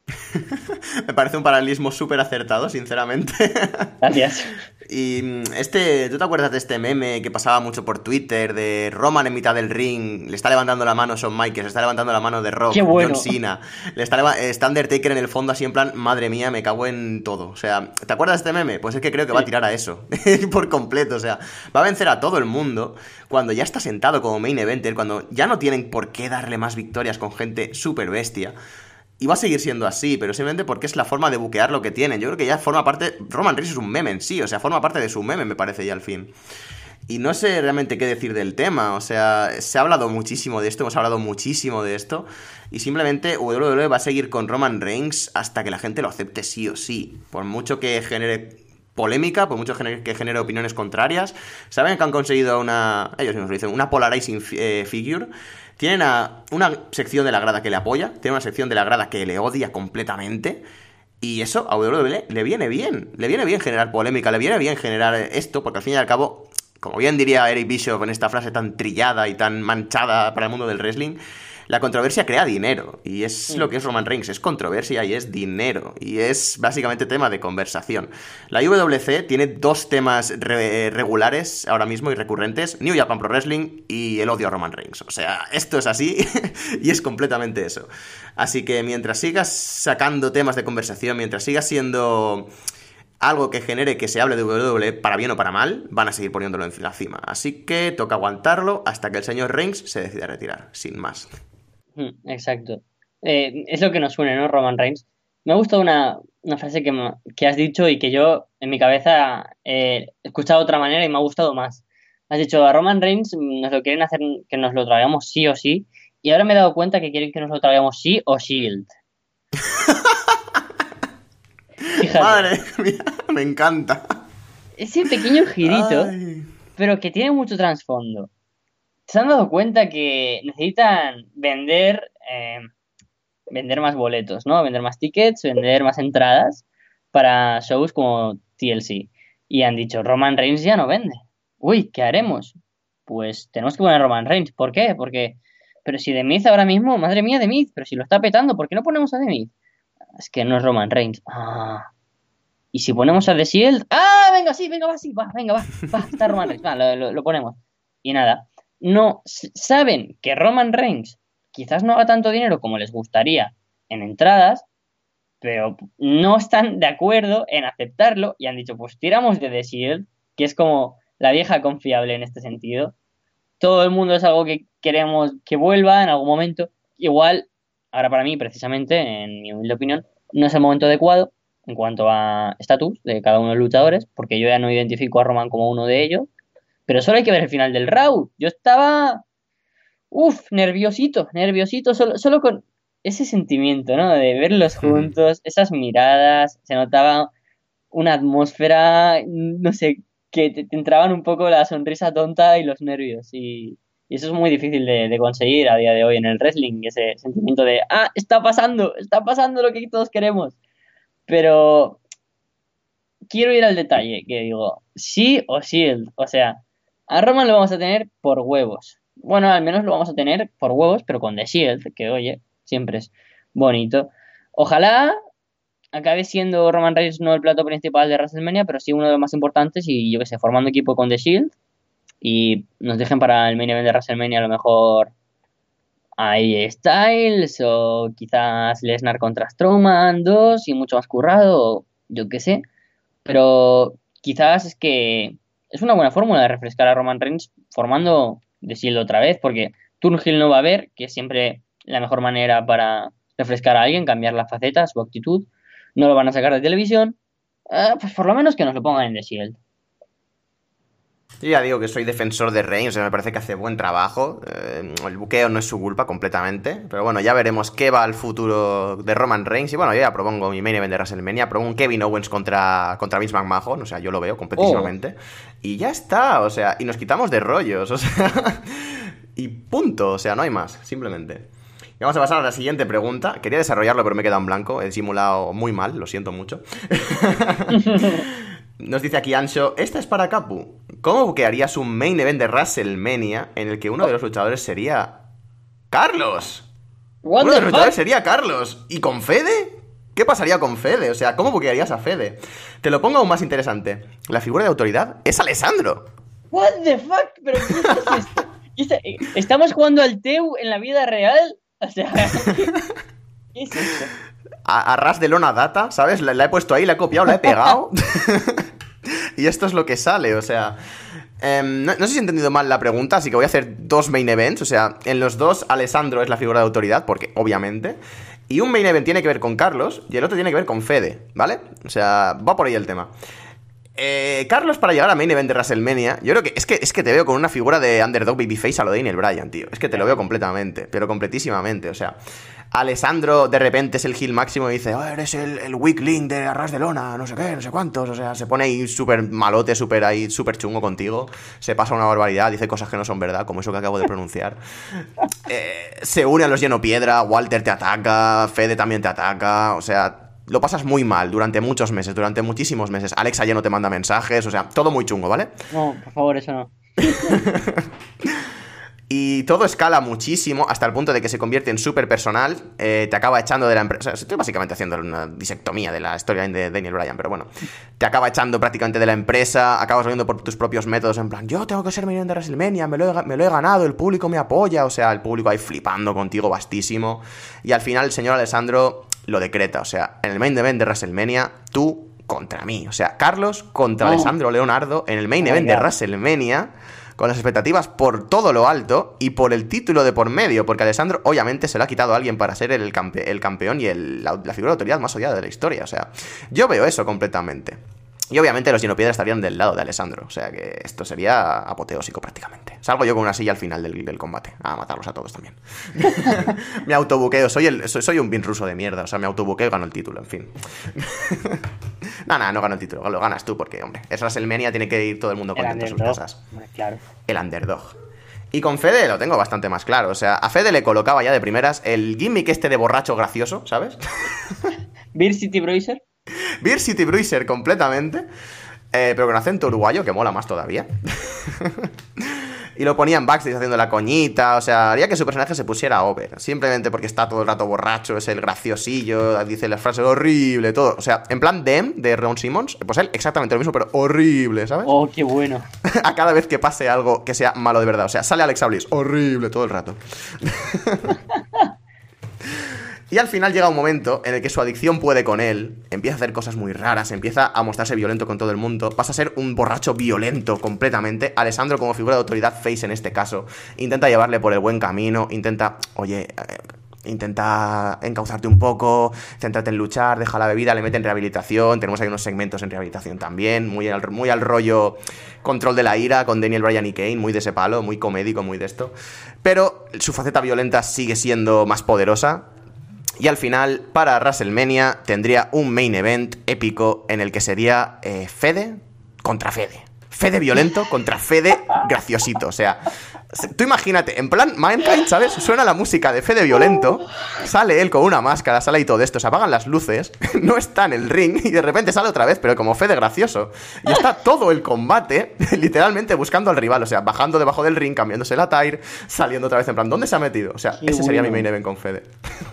Me parece un paralelismo súper acertado, sinceramente. Gracias. Y mm, este, ¿tú te acuerdas de este meme que pasaba mucho por Twitter de Roman en mitad del ring? Le está levantando la mano Shawn Michaels, le está levantando la mano de Rock, bueno. John Cena. Le está, está Undertaker en el fondo así en plan, madre mía, me cago en todo. O sea, ¿te acuerdas de este meme? Pues es que creo que va a tirar a eso. por completo. O sea, va a vencer a todo el mundo cuando ya está sentado como main eventer, cuando ya no tienen por qué darle más victorias con gente súper bestia. Y va a seguir siendo así, pero simplemente porque es la forma de buquear lo que tienen. Yo creo que ya forma parte. Roman Reigns es un meme sí, o sea, forma parte de su meme, me parece ya al fin. Y no sé realmente qué decir del tema, o sea, se ha hablado muchísimo de esto, hemos hablado muchísimo de esto, y simplemente WWE va a seguir con Roman Reigns hasta que la gente lo acepte sí o sí, por mucho que genere polémica, por mucho que genere opiniones contrarias. Saben que han conseguido una, ellos mismos lo dicen, una polarizing eh, figure. Tienen a- una sección de la grada que le apoya, tienen una sección de la grada que le odia completamente. Y eso a WWE le viene bien. Le viene bien generar polémica, le viene bien generar esto, porque al fin y al cabo, como bien diría Eric Bishop en esta frase tan trillada y tan manchada para el mundo del wrestling, la controversia crea dinero. Y es lo que es Roman Reigns, es controversia y es dinero. Y es básicamente tema de conversación. La IWC tiene dos temas re- regulares ahora mismo y recurrentes, New Japan Pro Wrestling y el odio a Roman Reigns. O sea, esto es así y es completamente eso. Así que mientras sigas sacando temas de conversación, mientras sigas siendo algo que genere que se hable de WWE para bien o para mal, van a seguir poniéndolo en la cima. Así que toca aguantarlo hasta que el señor Reigns se decida retirar, sin más. Mm, Exacto. Eh, es lo que nos une, ¿no? Roman Reigns. Me ha gustado una, una frase que, me- que has dicho y que yo en mi cabeza eh, he escuchado de otra manera y me ha gustado más. Has dicho, a Roman Reigns nos lo quieren hacer que nos lo traigamos sí o sí. Y ahora me he dado cuenta que quieren que nos lo traigamos sí o Shield. Madre mía, me encanta. ese pequeño girito, Ay. pero que tiene mucho trasfondo. ¿Se han dado cuenta que necesitan vender, eh, vender más boletos, ¿no? Vender más tickets, vender más entradas para shows como TLC. Y han dicho, Roman Reigns ya no vende. Uy, ¿qué haremos? Pues tenemos que poner Roman Reigns. ¿Por qué? Porque, pero si The Miz ahora mismo, madre mía, The Miz, pero si lo está petando, ¿por qué no ponemos a The Miz? Es que no es Roman Reigns. Ah. Y si ponemos a The Shield, ¡ah! Venga, sí, venga, va, sí, va, venga, va, va, está Roman Reigns, va, lo ponemos. Y nada, no saben que Roman Reigns quizás no haga tanto dinero como les gustaría en entradas, pero no están de acuerdo en aceptarlo y han dicho, pues tiramos de The Shield, que es como la vieja confiable en este sentido. Todo el mundo es algo que queremos que vuelva en algún momento. Igual, ahora para mí, precisamente, en mi humilde opinión, no es el momento adecuado en cuanto a estatus de cada uno de los luchadores, porque yo ya no identifico a Roman como uno de ellos, pero solo hay que ver el final del round. Yo estaba, uff, nerviosito, nerviosito, solo, solo con ese sentimiento, ¿no? De verlos juntos, esas miradas, se notaba una atmósfera, no sé, que te, te entraban un poco la sonrisa tonta y los nervios. Y, y eso es muy difícil de, de conseguir a día de hoy en el wrestling, ese sentimiento de, ah, está pasando, está pasando lo que todos queremos. Pero quiero ir al detalle, que digo, sí o Shield. O sea, a Roman lo vamos a tener por huevos. Bueno, al menos lo vamos a tener por huevos, pero con The Shield, que oye, siempre es bonito. Ojalá acabe siendo Roman Reigns no el plato principal de WrestleMania, pero sí uno de los más importantes y yo que sé, formando equipo con The Shield y nos dejen para el main event de WrestleMania a lo mejor ahí Styles o quizás Lesnar contra Strowman 2 y mucho más currado, yo qué sé, pero quizás es que es una buena fórmula de refrescar a Roman Reigns formando The Shield otra vez, porque Turnhill no va a haber, que es siempre la mejor manera para refrescar a alguien, cambiar la faceta, su actitud, no lo van a sacar de televisión, ah, pues por lo menos que nos lo pongan en The Shield. Yo ya digo que soy defensor de Reigns, me parece que hace buen trabajo. Eh, el buqueo no es su culpa completamente. Pero bueno, ya veremos qué va al futuro de Roman Reigns. Y bueno, yo ya propongo mi main event de WrestleMania. Propongo un Kevin Owens contra, contra Vince McMahon. O sea, yo lo veo competitivamente. Y ya está, o sea, y nos quitamos de rollos, o sea. y punto, o sea, no hay más, simplemente. Y vamos a pasar a la siguiente pregunta. Quería desarrollarlo, pero me he quedado en blanco. He simulado muy mal, lo siento mucho. Nos dice aquí Ancho, esta es para Capu. ¿Cómo buquearías un main event de WrestleMania en el que uno de los luchadores sería Carlos? Uno de los luchadores sería Carlos. ¿Y con Fede? ¿Qué pasaría con Fede? O sea, ¿cómo buquearías a Fede? Te lo pongo aún más interesante. La figura de autoridad es Alessandro. What the fuck? ¿Pero qué es esto? ¿Y esta- eh, ¿Estamos jugando al Teu en la vida real? O sea, ¿qué es esto? A, a ras de lona data, ¿sabes? La, la he puesto ahí, la he copiado, la he pegado. y esto es lo que sale, o sea. em, no, no sé si he entendido mal la pregunta, así que voy a hacer dos main events. O sea, en los dos, Alessandro es la figura de autoridad, porque obviamente. Y un main event tiene que ver con Carlos y el otro tiene que ver con Fede, ¿vale? O sea, va por ahí el tema. Eh, Carlos, para llegar a main event de WrestleMania, yo creo que es, que es que te veo con una figura de underdog babyface a lo de Daniel Bryan, tío. Es que te lo veo completamente, pero completísimamente. O sea, Alessandro de repente es el heel máximo y dice, oh, eres el, el weak link de Arras de Lona, no sé qué, no sé cuántos. O sea, se pone ahí súper malote, súper ahí, súper chungo contigo. Se pasa una barbaridad, dice cosas que no son verdad, como eso que acabo de pronunciar. Eh, se une a los lleno piedra, Walter te ataca, Fede también te ataca, o sea, lo pasas muy mal durante muchos meses, durante muchísimos meses. Alexa ya no te manda mensajes, o sea, todo muy chungo, ¿vale? No, por favor, eso no. Y todo escala muchísimo hasta el punto de que se convierte en súper personal, eh, te acaba echando de la empresa. O sea, estoy básicamente haciendo una disectomía de la historia de Daniel Bryan, pero bueno. Te acaba echando prácticamente de la empresa, acabas viendo por tus propios métodos, en plan, yo tengo que ser main de WrestleMania, me lo, he, me lo he ganado, el público me apoya, o sea, el público ahí flipando contigo, vastísimo. Y al final el señor Alessandro lo decreta, o sea, en el main event de WrestleMania, tú contra mí. O sea, Carlos contra Oh. Alessandro Leonardo en el main Oh event de God. WrestleMania con las expectativas por todo lo alto y por el título de por medio, porque Alessandro obviamente se lo ha quitado a alguien para ser el, campe- el campeón y la, la figura de autoridad más odiada de la historia. O sea, yo veo eso completamente. Y obviamente los Piedra estarían del lado de Alessandro, o sea que esto sería apoteósico prácticamente. Salgo yo con una silla al final del, del combate, a matarlos a todos también. me autobuqueo, soy, el, soy, soy un bin ruso de mierda, o sea, me autobuqueo y gano el título, en fin. no, no, no gano el título, lo ganas tú porque, hombre, es WrestleMania, tiene que ir todo el mundo contento a sus Hombre, claro. el underdog. Y con Fede lo tengo bastante más claro. O sea, a Fede le colocaba ya de primeras el gimmick este de borracho gracioso, ¿sabes? Beer City Bruiser. Beer City Bruiser completamente. eh, pero con acento uruguayo, que mola más todavía. y lo ponía en backstage haciendo la coñita. O sea, haría que su personaje se pusiera over. Simplemente porque está todo el rato borracho, es el graciosillo, dice las frases horrible, todo. O sea, en plan Dem de Ron Simmons, pues él exactamente lo mismo, pero horrible, ¿sabes? Oh, qué bueno. a cada vez que pase algo que sea malo de verdad. O sea, sale Alexa Bliss, horrible todo el rato. y al final llega un momento en el que su adicción puede con él, empieza a hacer cosas muy raras, empieza a mostrarse violento con todo el mundo, pasa a ser un borracho violento completamente. Alessandro, como figura de autoridad face en este caso, intenta llevarle por el buen camino, intenta, oye, eh, intenta encauzarte un poco, céntrate en luchar, deja la bebida, le mete en rehabilitación, tenemos ahí unos segmentos en rehabilitación también, muy al, muy al rollo control de la ira con Daniel Bryan y Kane, muy de ese palo, muy comédico, muy de esto. Pero su faceta violenta sigue siendo más poderosa. Y al final, para WrestleMania, tendría un main event épico en el que sería eh, Fede contra Fede. Fede violento contra Fede graciosito. O sea, se- tú imagínate, en plan Mankind, ¿sabes? Suena la música de Fede violento, sale él con una máscara, sale y todo esto, se apagan las luces, no está en el ring y de repente sale otra vez, pero como Fede gracioso. Y está todo el combate literalmente buscando al rival, o sea, bajando debajo del ring, cambiándose la tire, saliendo otra vez en plan, ¿dónde se ha metido? O sea, Qué ese sería mi main event con Fede.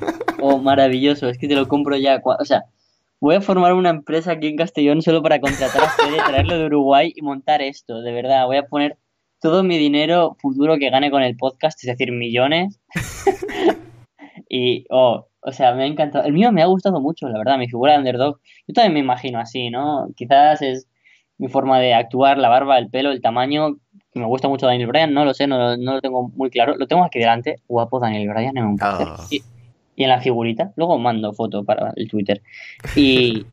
Oh, maravilloso. Es que te lo compro ya. O sea, voy a formar una empresa aquí en Castellón solo para contratar a Fede, traerlo de Uruguay y montar esto. De verdad, voy a poner todo mi dinero futuro que gane con el podcast, es decir, millones. Y, oh, o sea, me ha encantado. El mío me ha gustado mucho, la verdad, mi figura de underdog. Yo también me imagino así, ¿no? Quizás es mi forma de actuar, la barba, el pelo, el tamaño. Me gusta mucho Daniel Bryan, no lo sé, no, no lo tengo muy claro. Lo tengo aquí delante. Guapo Daniel Bryan en un. Ah. Y, y en la figurita. Luego mando foto para el Twitter. Y,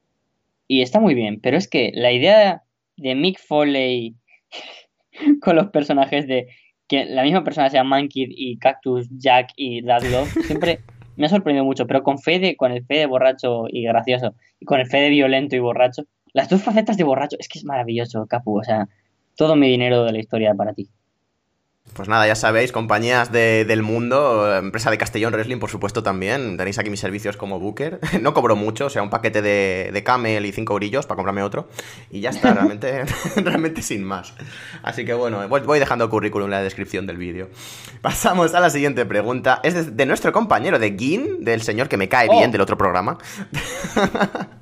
y está muy bien, pero es que la idea de Mick Foley con los personajes de que la misma persona sea Monkey y Cactus, Jack y Dadlove, siempre me ha sorprendido mucho, pero con Fede, con el Fede borracho y gracioso, y con el Fede violento y borracho, las dos facetas de borracho, es que es maravilloso, Capu, o sea, todo mi dinero de la historia para ti. Pues nada, ya sabéis, compañías del mundo, empresa de Castellón Wrestling, por supuesto, también. Tenéis aquí mis servicios como Booker. No cobro mucho, o sea, un paquete de, de Camel y cinco grillos para comprarme otro. Y ya está, realmente, realmente sin más. Así que bueno, voy, dejando el currículum en la descripción del vídeo. Pasamos a la siguiente pregunta. Es de, nuestro compañero de Gin, del señor que me cae bien oh. del otro programa.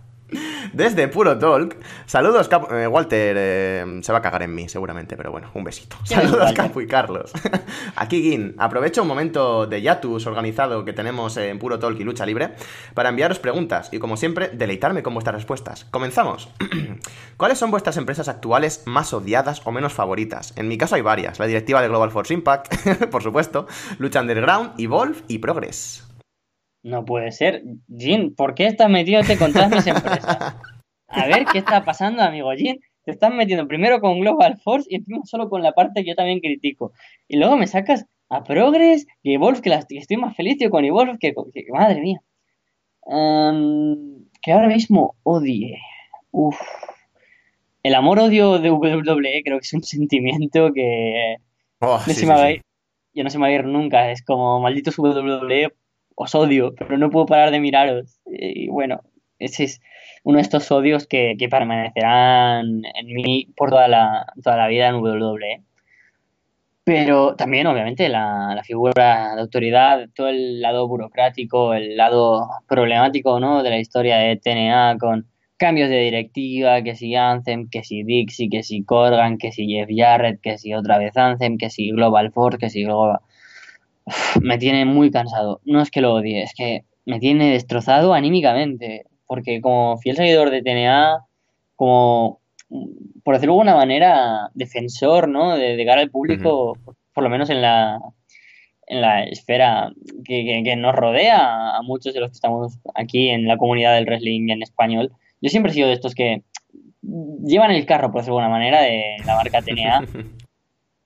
Desde Puro Talk. Saludos, eh, Walter. Eh, se va a cagar en mí, seguramente, pero bueno, un besito. Saludos, Capu y Carlos. Aquí, Gin. Aprovecho un momento de Yatus organizado que tenemos en Puro Talk y Lucha Libre para enviaros preguntas y, como siempre, deleitarme con vuestras respuestas. Comenzamos. ¿Cuáles son vuestras empresas actuales más odiadas o menos favoritas? En mi caso hay varias. La directiva de Global Force Impact, por supuesto, Lucha Underground, Evolve y Progress. No puede ser. Jin, ¿por qué estás metiéndote con todas mis empresas? A ver, ¿qué está pasando, amigo Jin? Te estás metiendo primero con Global Force y encima solo con la parte que yo también critico. Y luego me sacas a Progress y Evolve, que, estoy más feliz yo con Evolve que, madre mía. que ahora mismo odie. Uf. El amor-odio de WWE creo que es un sentimiento que oh, no se me va a ir. Yo no se me va a ir nunca. Es como malditos WWE os odio, pero no puedo parar de miraros. Y bueno, ese es uno de estos odios que, permanecerán en mí por toda la, toda la vida en WWE. Pero también, obviamente, la, figura de autoridad, todo el lado burocrático, el lado problemático ¿no? de la historia de TNA con cambios de directiva, que si Anthem, que si Dixie, que si Corgan, que si Jeff Jarrett, que si otra vez Anthem, que si Global Force, que si Global me tiene muy cansado. No es que lo odie, es que me tiene destrozado anímicamente. Porque como fiel seguidor de TNA, como, por decirlo de alguna manera, defensor, ¿no? De, cara al público, por, lo menos en la, en la esfera que, que, nos rodea a muchos de los que estamos aquí en la comunidad del wrestling en español. Yo siempre he sido de estos que llevan el carro, por decirlo de alguna manera, de la marca TNA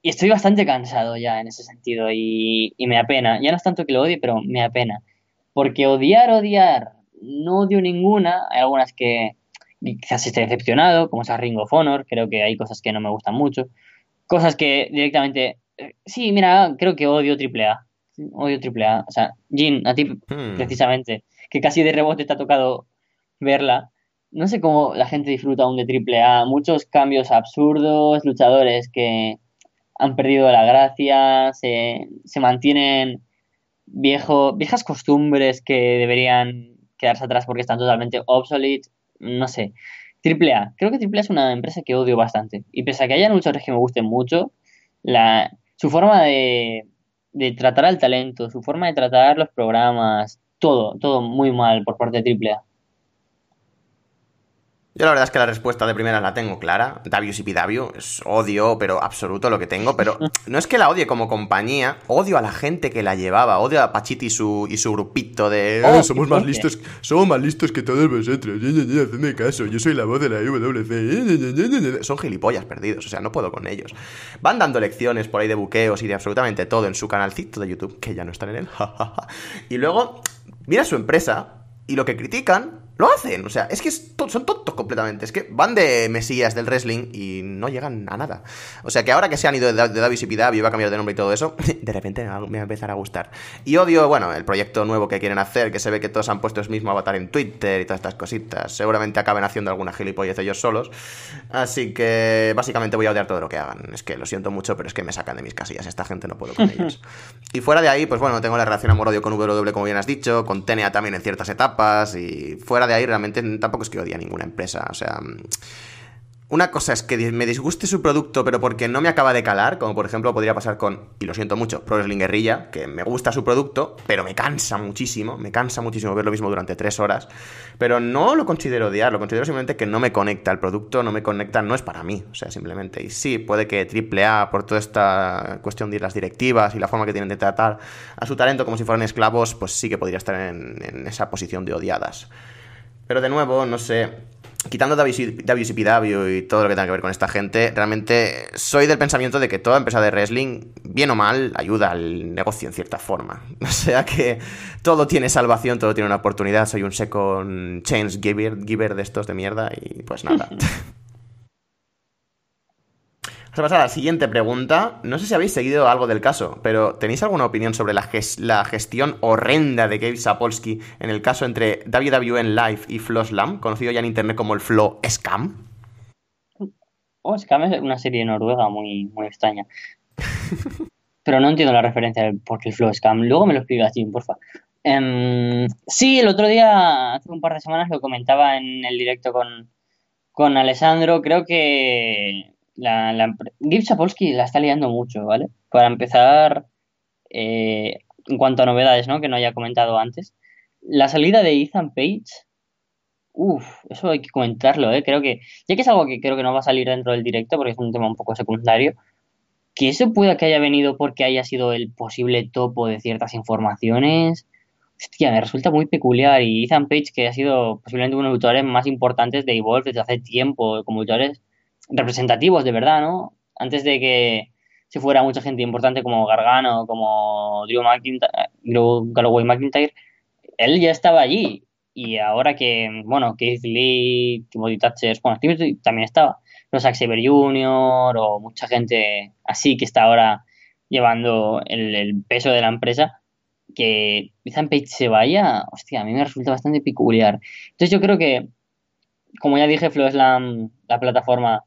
Y estoy bastante cansado ya en ese sentido y, me apena. Ya no es tanto que lo odie, pero me apena. Porque odiar, odiar, no odio ninguna. Hay algunas que quizás esté decepcionado, como esa Ring of Honor. Creo que hay cosas que no me gustan mucho. Cosas que directamente... Eh, sí, mira, creo que odio AAA. Odio AAA. O sea, Jin, a ti hmm. precisamente, que casi de rebote te ha tocado verla. No sé cómo la gente disfruta aún de AAA. Muchos cambios absurdos, luchadores que han perdido la gracia, se, mantienen viejo, viejas costumbres que deberían quedarse atrás porque están totalmente obsolete, no sé. Triple A, creo que Triple es una empresa que odio bastante. Y pese a que haya luchadores que me gusten mucho, la, su forma de, de tratar al talento, su forma de tratar los programas, todo, todo muy mal por parte de Triple A. Yo la verdad es que la respuesta de primera la tengo clara. WCPW es odio, pero absoluto lo que tengo. Pero no es que la odie como compañía, odio a la gente que la llevaba, odio a Pachiti y su, y su grupito de oh, somos más listos, somos más listos que todos vosotros. Hacedme caso, yo soy la voz de la IWC. Son gilipollas perdidos, o sea, no puedo con ellos. Van dando lecciones por ahí de buqueos y de absolutamente todo en su canalcito de YouTube, que ya no están en él. y luego, mira su empresa y lo que critican lo hacen, o sea, es que son tontos completamente. Es que van de mesías del wrestling y no llegan a nada. O sea, que ahora que se han ido de, de Davis y Pidavi y va a cambiar de nombre y todo eso, de repente me va a empezar a gustar. Y odio, bueno, el proyecto nuevo que quieren hacer, que se ve que todos han puesto el mismo avatar en Twitter y todas estas cositas. Seguramente acaben haciendo alguna gilipollez ellos solos. Así que básicamente voy a odiar todo lo que hagan. Es que lo siento mucho, pero es que me sacan de mis casillas. Esta gente no puedo con ellos. Y fuera de ahí, pues bueno, tengo la relación amor-odio con W, como bien has dicho, con TNA también en ciertas etapas. Y fuera de ahí, realmente tampoco es que odie a ninguna empresa. O sea, una cosa es que me disguste su producto, pero porque no me acaba de calar, como por ejemplo podría pasar con, y lo siento mucho, Pro Wrestling Guerrilla, que me gusta su producto, pero me cansa muchísimo, me cansa muchísimo ver lo mismo durante tres horas, pero no lo considero odiar, lo considero simplemente que no me conecta, el producto no me conecta, no es para mí, o sea, simplemente, y sí, puede que AAA, por toda esta cuestión de las directivas y la forma que tienen de tratar a su talento como si fueran esclavos, pues sí que podría estar en esa posición de odiadas. Pero de nuevo, no sé, quitando WCPW y todo lo que tenga que ver con esta gente, realmente soy del pensamiento de que toda empresa de wrestling, bien o mal, ayuda al negocio en cierta forma. O sea que todo tiene salvación, todo tiene una oportunidad. Soy un second change giver, giver de estos de mierda y pues nada. Vamos a pasar a la siguiente pregunta. No sé si habéis seguido algo del caso, pero ¿tenéis alguna opinión sobre la, gestión horrenda de Gabe Sapolsky en el caso entre WWN Live y Flo Slam, conocido ya en internet como el Flo Scam? Oh, Scam es una serie noruega muy, muy extraña. pero no entiendo la referencia del por el Flow Scam. Luego me lo explicas, Jim, porfa. Um, sí, el otro día, hace un par de semanas, lo comentaba en el directo con, con Alessandro. Creo que la, la, la está liando mucho, ¿vale? Para empezar, eh, en cuanto a novedades, ¿no? Que no haya comentado antes. La salida de Ethan Page, uff, eso hay que comentarlo, ¿eh? Creo que, ya que es algo que creo que no va a salir dentro del directo porque es un tema un poco secundario, que eso pueda que haya venido porque haya sido el posible topo de ciertas informaciones, hostia, me resulta muy peculiar. Y Ethan Page, que ha sido posiblemente uno de los luchadores más importantes de Evolve desde hace tiempo, como luchadores representativos de verdad, ¿no? Antes de que se fuera mucha gente importante como Gargano, como Drew, McIntyre, Drew Galloway McIntyre, él ya estaba allí. Y ahora que, bueno, Keith Lee, Timothy Thatcher, bueno, Timothy también estaba, Zack Saber Jr. o mucha gente así que está ahora llevando el, peso de la empresa, que Ethan Page se vaya, hostia, a mí me resulta bastante peculiar. Entonces yo creo que, como ya dije, Flow Slam, la plataforma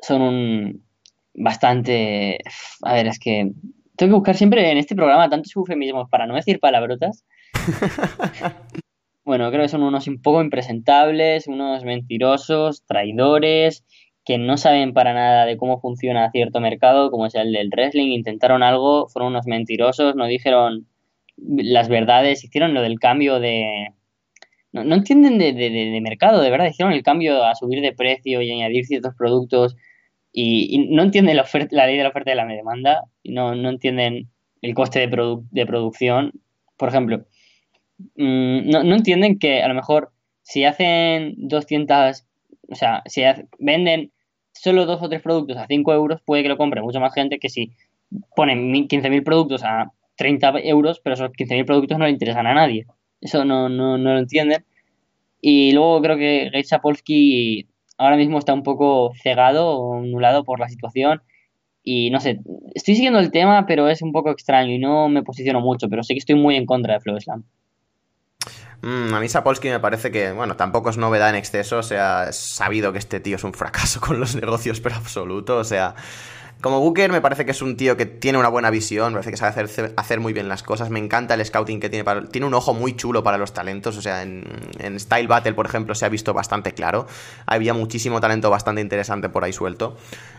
son un bastante... A ver, es que tengo que buscar siempre en este programa tantos eufemismos para no decir palabrotas. bueno, creo que son unos un poco impresentables, unos mentirosos, traidores, que no saben para nada de cómo funciona cierto mercado, como es el del wrestling. Intentaron algo, fueron unos mentirosos, no dijeron las verdades, hicieron lo del cambio de... No, no entienden de, de, de, mercado, de verdad, hicieron el cambio a subir de precio y añadir ciertos productos y, no entienden la, oferta, la ley de la oferta y la demanda, y no, no entienden el coste de, de producción. Por ejemplo, mmm, no, no, entienden que a lo mejor si hacen 200, o sea, si venden solo dos o tres productos a 5 euros, puede que lo compre mucha más gente que si ponen 15.000 productos a 30 euros, pero esos 15.000 productos no le interesan a nadie. Eso no, no, no lo entienden. Y luego creo que Gabe Sapolsky ahora mismo está un poco cegado o anulado por la situación. Y no sé, estoy siguiendo el tema, pero es un poco extraño y no me posiciono mucho, pero sí que estoy muy en contra de Flow Slam. Mm, a mí Sapolsky me parece que, bueno, tampoco es novedad en exceso, o sea, es sabido que este tío es un fracaso con los negocios, pero absoluto, o sea, como Booker me parece que es un tío que tiene una buena visión, me parece que sabe hacer, hacer muy bien las cosas, me encanta el scouting que tiene, para, tiene un ojo muy chulo para los talentos, o sea, en, Style Battle, por ejemplo, se ha visto bastante claro, había muchísimo talento bastante interesante por ahí suelto,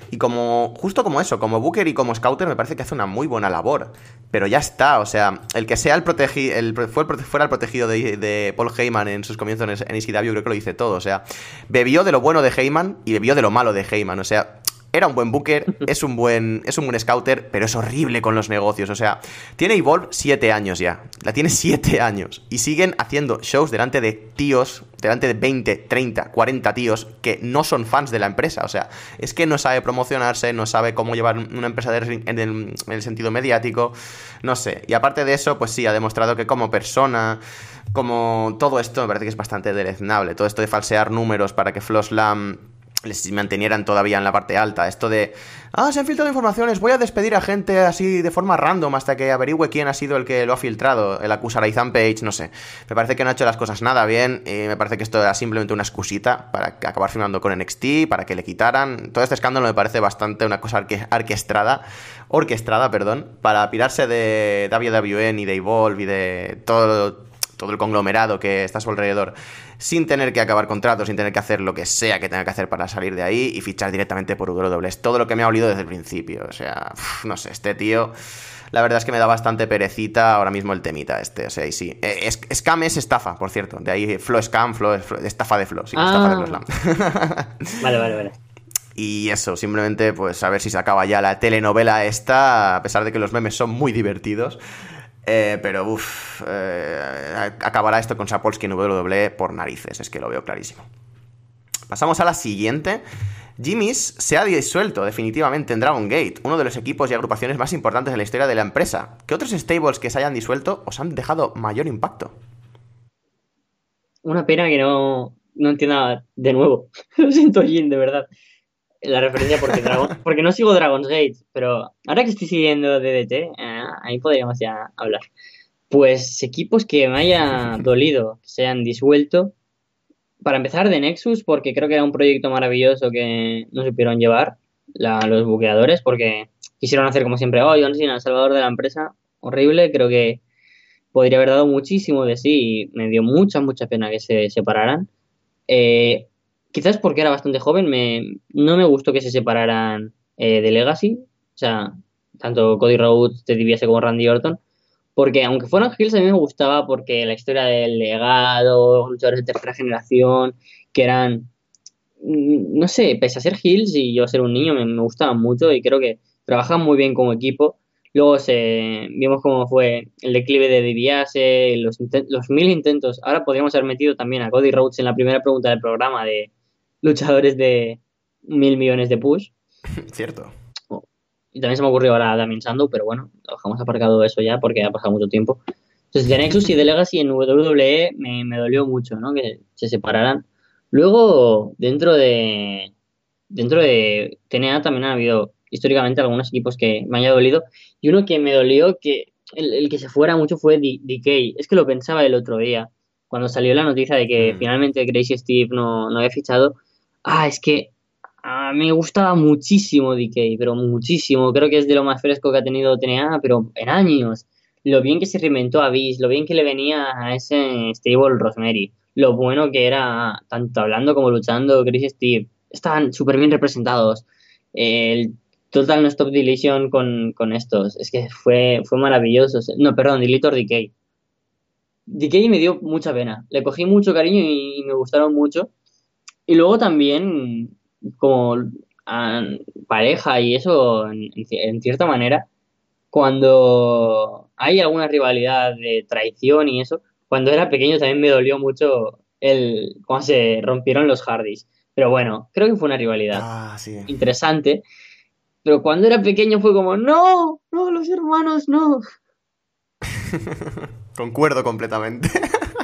y como, justo como eso, como Booker y como Scouter me parece que hace una muy buena labor, pero ya está, o sea, el que sea el protegido, fue el, fuera el protegido de, Paul Heyman en sus comienzos en, ECW, creo que lo dice todo, o sea, bebió de lo bueno de Heyman y bebió de lo malo de Heyman, o sea, era un buen booker, es un buen, es un buen scouter, pero es horrible con los negocios. O sea, tiene Evolve siete años ya. La tiene siete años. Y siguen haciendo shows delante de tíos, delante de 20, 30, 40 tíos que no son fans de la empresa. O sea, es que no sabe promocionarse, no sabe cómo llevar una empresa de en, el, en el sentido mediático. No sé. Y aparte de eso, pues sí, ha demostrado que como persona como todo esto me parece que es bastante deleznable. Todo esto de falsear números para que Floslam les mantenieran todavía en la parte alta. Esto de, ah, se han filtrado informaciones, voy a despedir a gente así de forma random hasta que averigüe quién ha sido el que lo ha filtrado, el acusar a Ethan Page, no sé. Me parece que no ha hecho las cosas nada bien me parece que esto era simplemente una excusita para acabar firmando con NXT, para que le quitaran. Todo este escándalo me parece bastante una cosa orquestada, orquestada, perdón, para pirarse de WWE y de Evolve y de todo, todo el conglomerado que está a su alrededor sin tener que acabar contratos, sin tener que hacer lo que sea que tenga que hacer para salir de ahí y fichar directamente por WWE. Es todo lo que me ha olido desde el principio. O sea, no sé, este tío. La verdad es que me da bastante perecita ahora mismo el temita este. O sea, y sí. Eh, scam es estafa, por cierto. De ahí Flow Scam, Flow, estafa de Flow. Sí, estafa de Flow ah. vale, vale, vale. Y eso, simplemente pues a ver si se acaba ya la telenovela esta, a pesar de que los memes son muy divertidos. Eh, pero uff, eh, acabará esto con Sapolsky en WWE por narices, es que lo veo clarísimo. Pasamos a la siguiente. Jimmy's se ha disuelto definitivamente en Dragon Gate, uno de los equipos y agrupaciones más importantes de la historia de la empresa. ¿Qué otros stables que se hayan disuelto os han dejado mayor impacto? Una pena que no, no entienda de nuevo. Lo siento, Jin, de verdad. La referencia porque, porque no sigo Dragon's Gate, pero ahora que estoy siguiendo DDT, eh, ahí podríamos ya hablar. Pues equipos que me haya dolido que se hayan disuelto. Para empezar, de Nexus, porque creo que era un proyecto maravilloso que no supieron llevar los buqueadores, porque quisieron hacer como siempre, oh, John el salvador de la empresa. Horrible, creo que podría haber dado muchísimo de sí y me dio mucha, mucha pena que se separaran. Eh, quizás porque era bastante joven, me, no me gustó que se separaran eh, de Legacy, o sea, tanto Cody Rhodes, Teddy DiBiase como Randy Orton, porque aunque fueran Hills a mí me gustaba porque la historia del legado, luchadores de tercera generación, que eran, mm, no sé, pese a ser Hills y yo ser un niño, me, gustaban mucho y creo que trabajan muy bien como equipo. Luego se, vimos cómo fue el declive de DiBiase, los, los mil intentos. Ahora podríamos haber metido también a Cody Rhodes en la primera pregunta del programa de luchadores de mil millones de push. Cierto. Y también se me ocurrió ahora Damien Sandow, pero bueno, dejamos aparcado eso ya porque ha pasado mucho tiempo. Entonces, de Nexus y de Legacy en WWE me, me dolió mucho, ¿no? Que se separaran. Luego, dentro de dentro de TNA también ha habido históricamente algunos equipos que me haya dolido. Y uno que me dolió, que el, que se fuera mucho fue DK. Es que lo pensaba el otro día, cuando salió la noticia de que mm. finalmente Gracie Steve no, no había fichado ah, es que me gustaba muchísimo DK, pero muchísimo. Creo que es de lo más fresco que ha tenido TNA, pero en años. Lo bien que se reinventó a Beast, lo bien que le venía a ese stable Rosemary, lo bueno que era, tanto hablando como luchando, Chris y Steve, estaban súper bien representados. El Total No Stop Deletion con, con, estos, es que fue, fue maravilloso. No, perdón, Deletor DK. DK me dio mucha pena. Le cogí mucho cariño y me gustaron mucho. Y luego también, como pareja y eso, en, cierta manera, cuando hay alguna rivalidad de traición y eso, cuando era pequeño también me dolió mucho el cómo se rompieron los Hardys. Pero bueno, creo que fue una rivalidad ah, interesante. Pero cuando era pequeño fue como, no, no, los hermanos, no. Concuerdo completamente.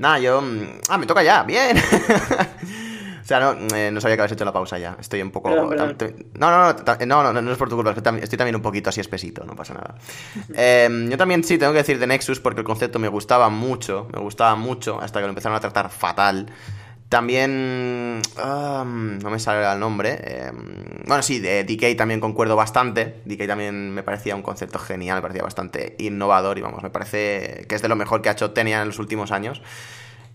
Nada, yo. Mm, ah, me toca ya, bien. o sea, no, eh, no sabía que habías hecho la pausa ya. Estoy un poco. No, no, no, no, no, es por tu culpa, estoy también un poquito así espesito, no pasa nada. Em, yo también sí tengo que decir de Nexus porque el concepto me gustaba mucho, me gustaba mucho hasta que lo empezaron a tratar fatal. También. no me sale el nombre. Em, bueno, sí, de DK también concuerdo bastante. DK también me parecía un concepto genial, me parecía bastante innovador y vamos, me parece que es de lo mejor que ha hecho Tenia en los últimos años.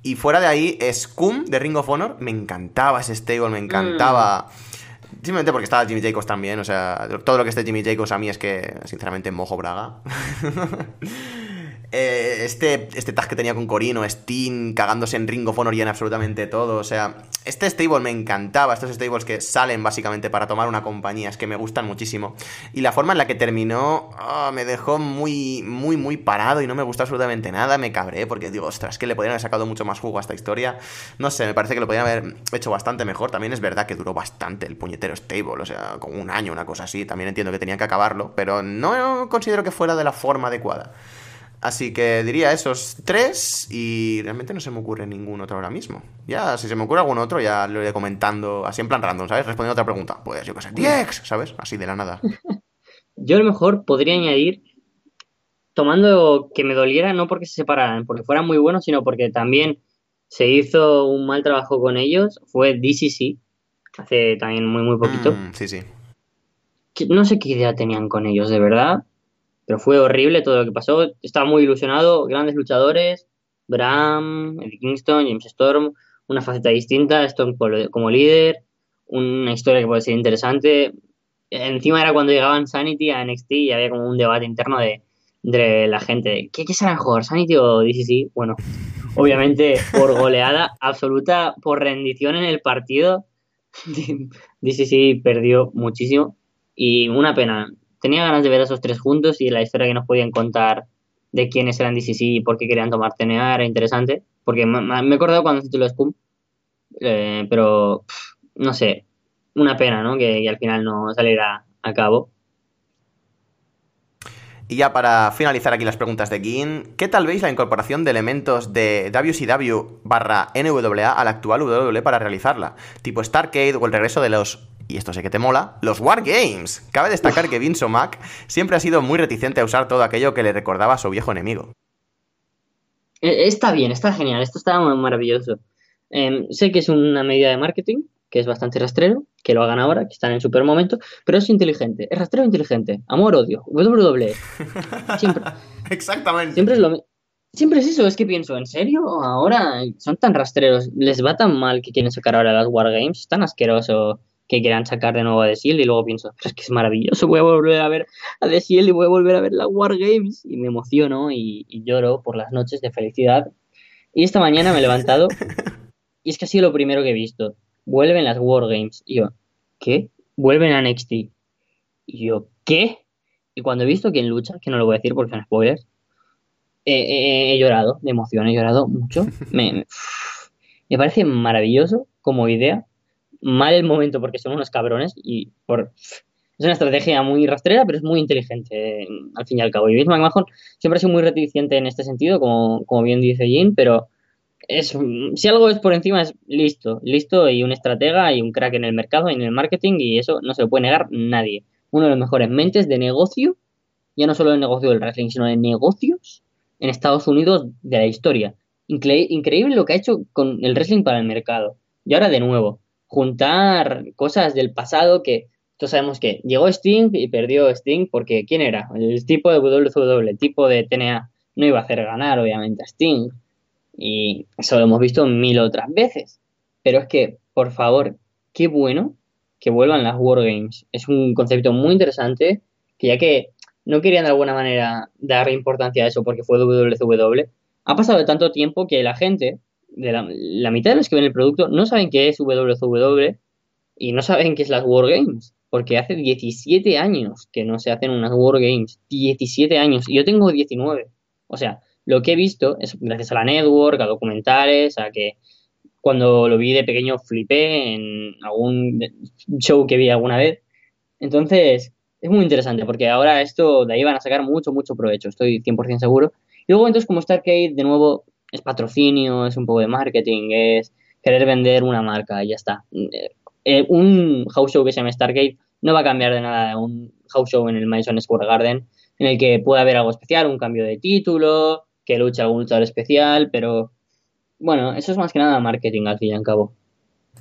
Y fuera de ahí, Scum de Ring of Honor, me encantaba ese stable, me encantaba. Mm. Simplemente porque estaba Jimmy Jacobs también, o sea, todo lo que esté Jimmy Jacobs a mí es que, sinceramente, mojo braga. Eh, este, este tag que tenía con Corino, Steam, cagándose en Ring of Honor y en absolutamente todo. O sea, este stable me encantaba. Estos stables que salen básicamente para tomar una compañía, es que me gustan muchísimo. Y la forma en la que terminó ah, me dejó muy, muy, muy parado y no me gustó absolutamente nada. Me cabré porque digo, ostras, que le podrían haber sacado mucho más jugo a esta historia. No sé, me parece que lo podrían haber hecho bastante mejor. También es verdad que duró bastante el puñetero stable, o sea, como un año, una cosa así. También entiendo que tenían que acabarlo, pero no considero que fuera de la forma adecuada. Así que diría esos tres y realmente no se me ocurre ningún otro ahora mismo. Ya, si se me ocurre algún otro, ya lo iré comentando así en plan random, ¿sabes? Respondiendo a otra pregunta. Pues yo qué sé, DX, ¿sabes? Así de la nada. yo a lo mejor podría añadir, tomando que me doliera no porque se separaran, porque fueran muy buenos, sino porque también se hizo un mal trabajo con ellos, fue DCC, hace también muy, muy poquito. Mm, sí, sí. No sé qué idea tenían con ellos, de verdad pero fue horrible todo lo que pasó. Estaba muy ilusionado, grandes luchadores, Bram, Eddie Kingston, James Storm, una faceta distinta, Storm como líder, una historia que puede ser interesante. Encima era cuando llegaban Sanity a NXT y había como un debate interno de, entre la gente. ¿Qué, qué será mejor, Sanity o DCC? Bueno, obviamente por goleada absoluta, por rendición en el partido, DCC perdió muchísimo y una pena tenía ganas de ver a esos tres juntos y la historia que nos podían contar de quiénes eran DCC y por qué querían tomar TNA era interesante. Porque me, he acordado cuando lo Scum, eh, pero no sé, una pena, ¿no? Que, al final no saliera a cabo. Y ya para finalizar aquí las preguntas de Gin, ¿qué tal veis la incorporación de elementos de WCW barra NWA al actual WWE para realizarla? Tipo Starcade o el regreso de los y esto sé que te mola, los Wargames. Cabe destacar que Vince O'Mac siempre ha sido muy reticente a usar todo aquello que le recordaba a su viejo enemigo. E, está bien, está genial, esto está maravilloso. Em, sé que es una medida de marketing, que es bastante rastrero, que lo hagan ahora, que están en super momento, pero es inteligente, es rastrero inteligente, amor-odio, WWE. Siempre. Exactamente. Siempre es lo Siempre es eso, es que pienso, ¿en serio? Ahora son tan rastreros, les va tan mal que quieren sacar ahora las Wargames, es tan asqueroso que quieran sacar de nuevo a The Shield y luego pienso, pero es que es maravilloso, voy a volver a ver a The Shield y voy a volver a ver las Wargames y me emociono y, lloro por las noches de felicidad. Y esta mañana me he levantado y es que ha sido lo primero que he visto. Vuelven las Wargames. Y yo, ¿qué? Vuelven a NXT. Y yo, ¿qué? Y cuando he visto quién lucha, que no lo voy a decir porque son spoilers, he llorado de emoción, he llorado mucho. me, me parece maravilloso como idea mal el momento porque son unos cabrones y por... Es una estrategia muy rastrera, pero es muy inteligente al fin y al cabo. Y Vince McMahon siempre ha sido muy reticente en este sentido, como, como bien dice Jim, pero es, si algo es por encima es listo, listo y un estratega y un crack en el mercado y en el marketing y eso no se lo puede negar nadie. Uno de los mejores mentes de negocio, ya no solo del negocio del wrestling, sino de negocios en Estados Unidos de la historia. increíble lo que ha hecho con el wrestling para el mercado. Y ahora de nuevo, juntar cosas del pasado que todos sabemos que llegó Sting y perdió Sting porque ¿quién era? El tipo de WWE, el tipo de TNA no iba a hacer ganar obviamente a Sting y eso lo hemos visto mil otras veces. Pero es que, por favor, qué bueno que vuelvan las Wargames. Es un concepto muy interesante que ya que no querían de alguna manera dar importancia a eso porque fue WWE, ha pasado tanto tiempo que la gente la, mitad de los que ven el producto no saben qué es WWW y no saben qué es las Wargames. Porque hace 17 años que no se hacen unas Wargames. 17 años. Y yo tengo 19. O sea, lo que he visto es gracias a la network, a documentales, a que cuando lo vi de pequeño flipé en algún show que vi alguna vez. Entonces, es muy interesante porque ahora esto de ahí van a sacar mucho, mucho provecho. Estoy 100% seguro. Y luego entonces como Starcade, de nuevo, es patrocinio, es un poco de marketing, es querer vender una marca y ya está. Eh, eh, un house show que se llama Stargate no va a cambiar de nada un house show en el Madison Square Garden en el que pueda haber algo especial, un cambio de título, que luche algún luchador especial, pero bueno, eso es más que nada marketing al fin y al cabo.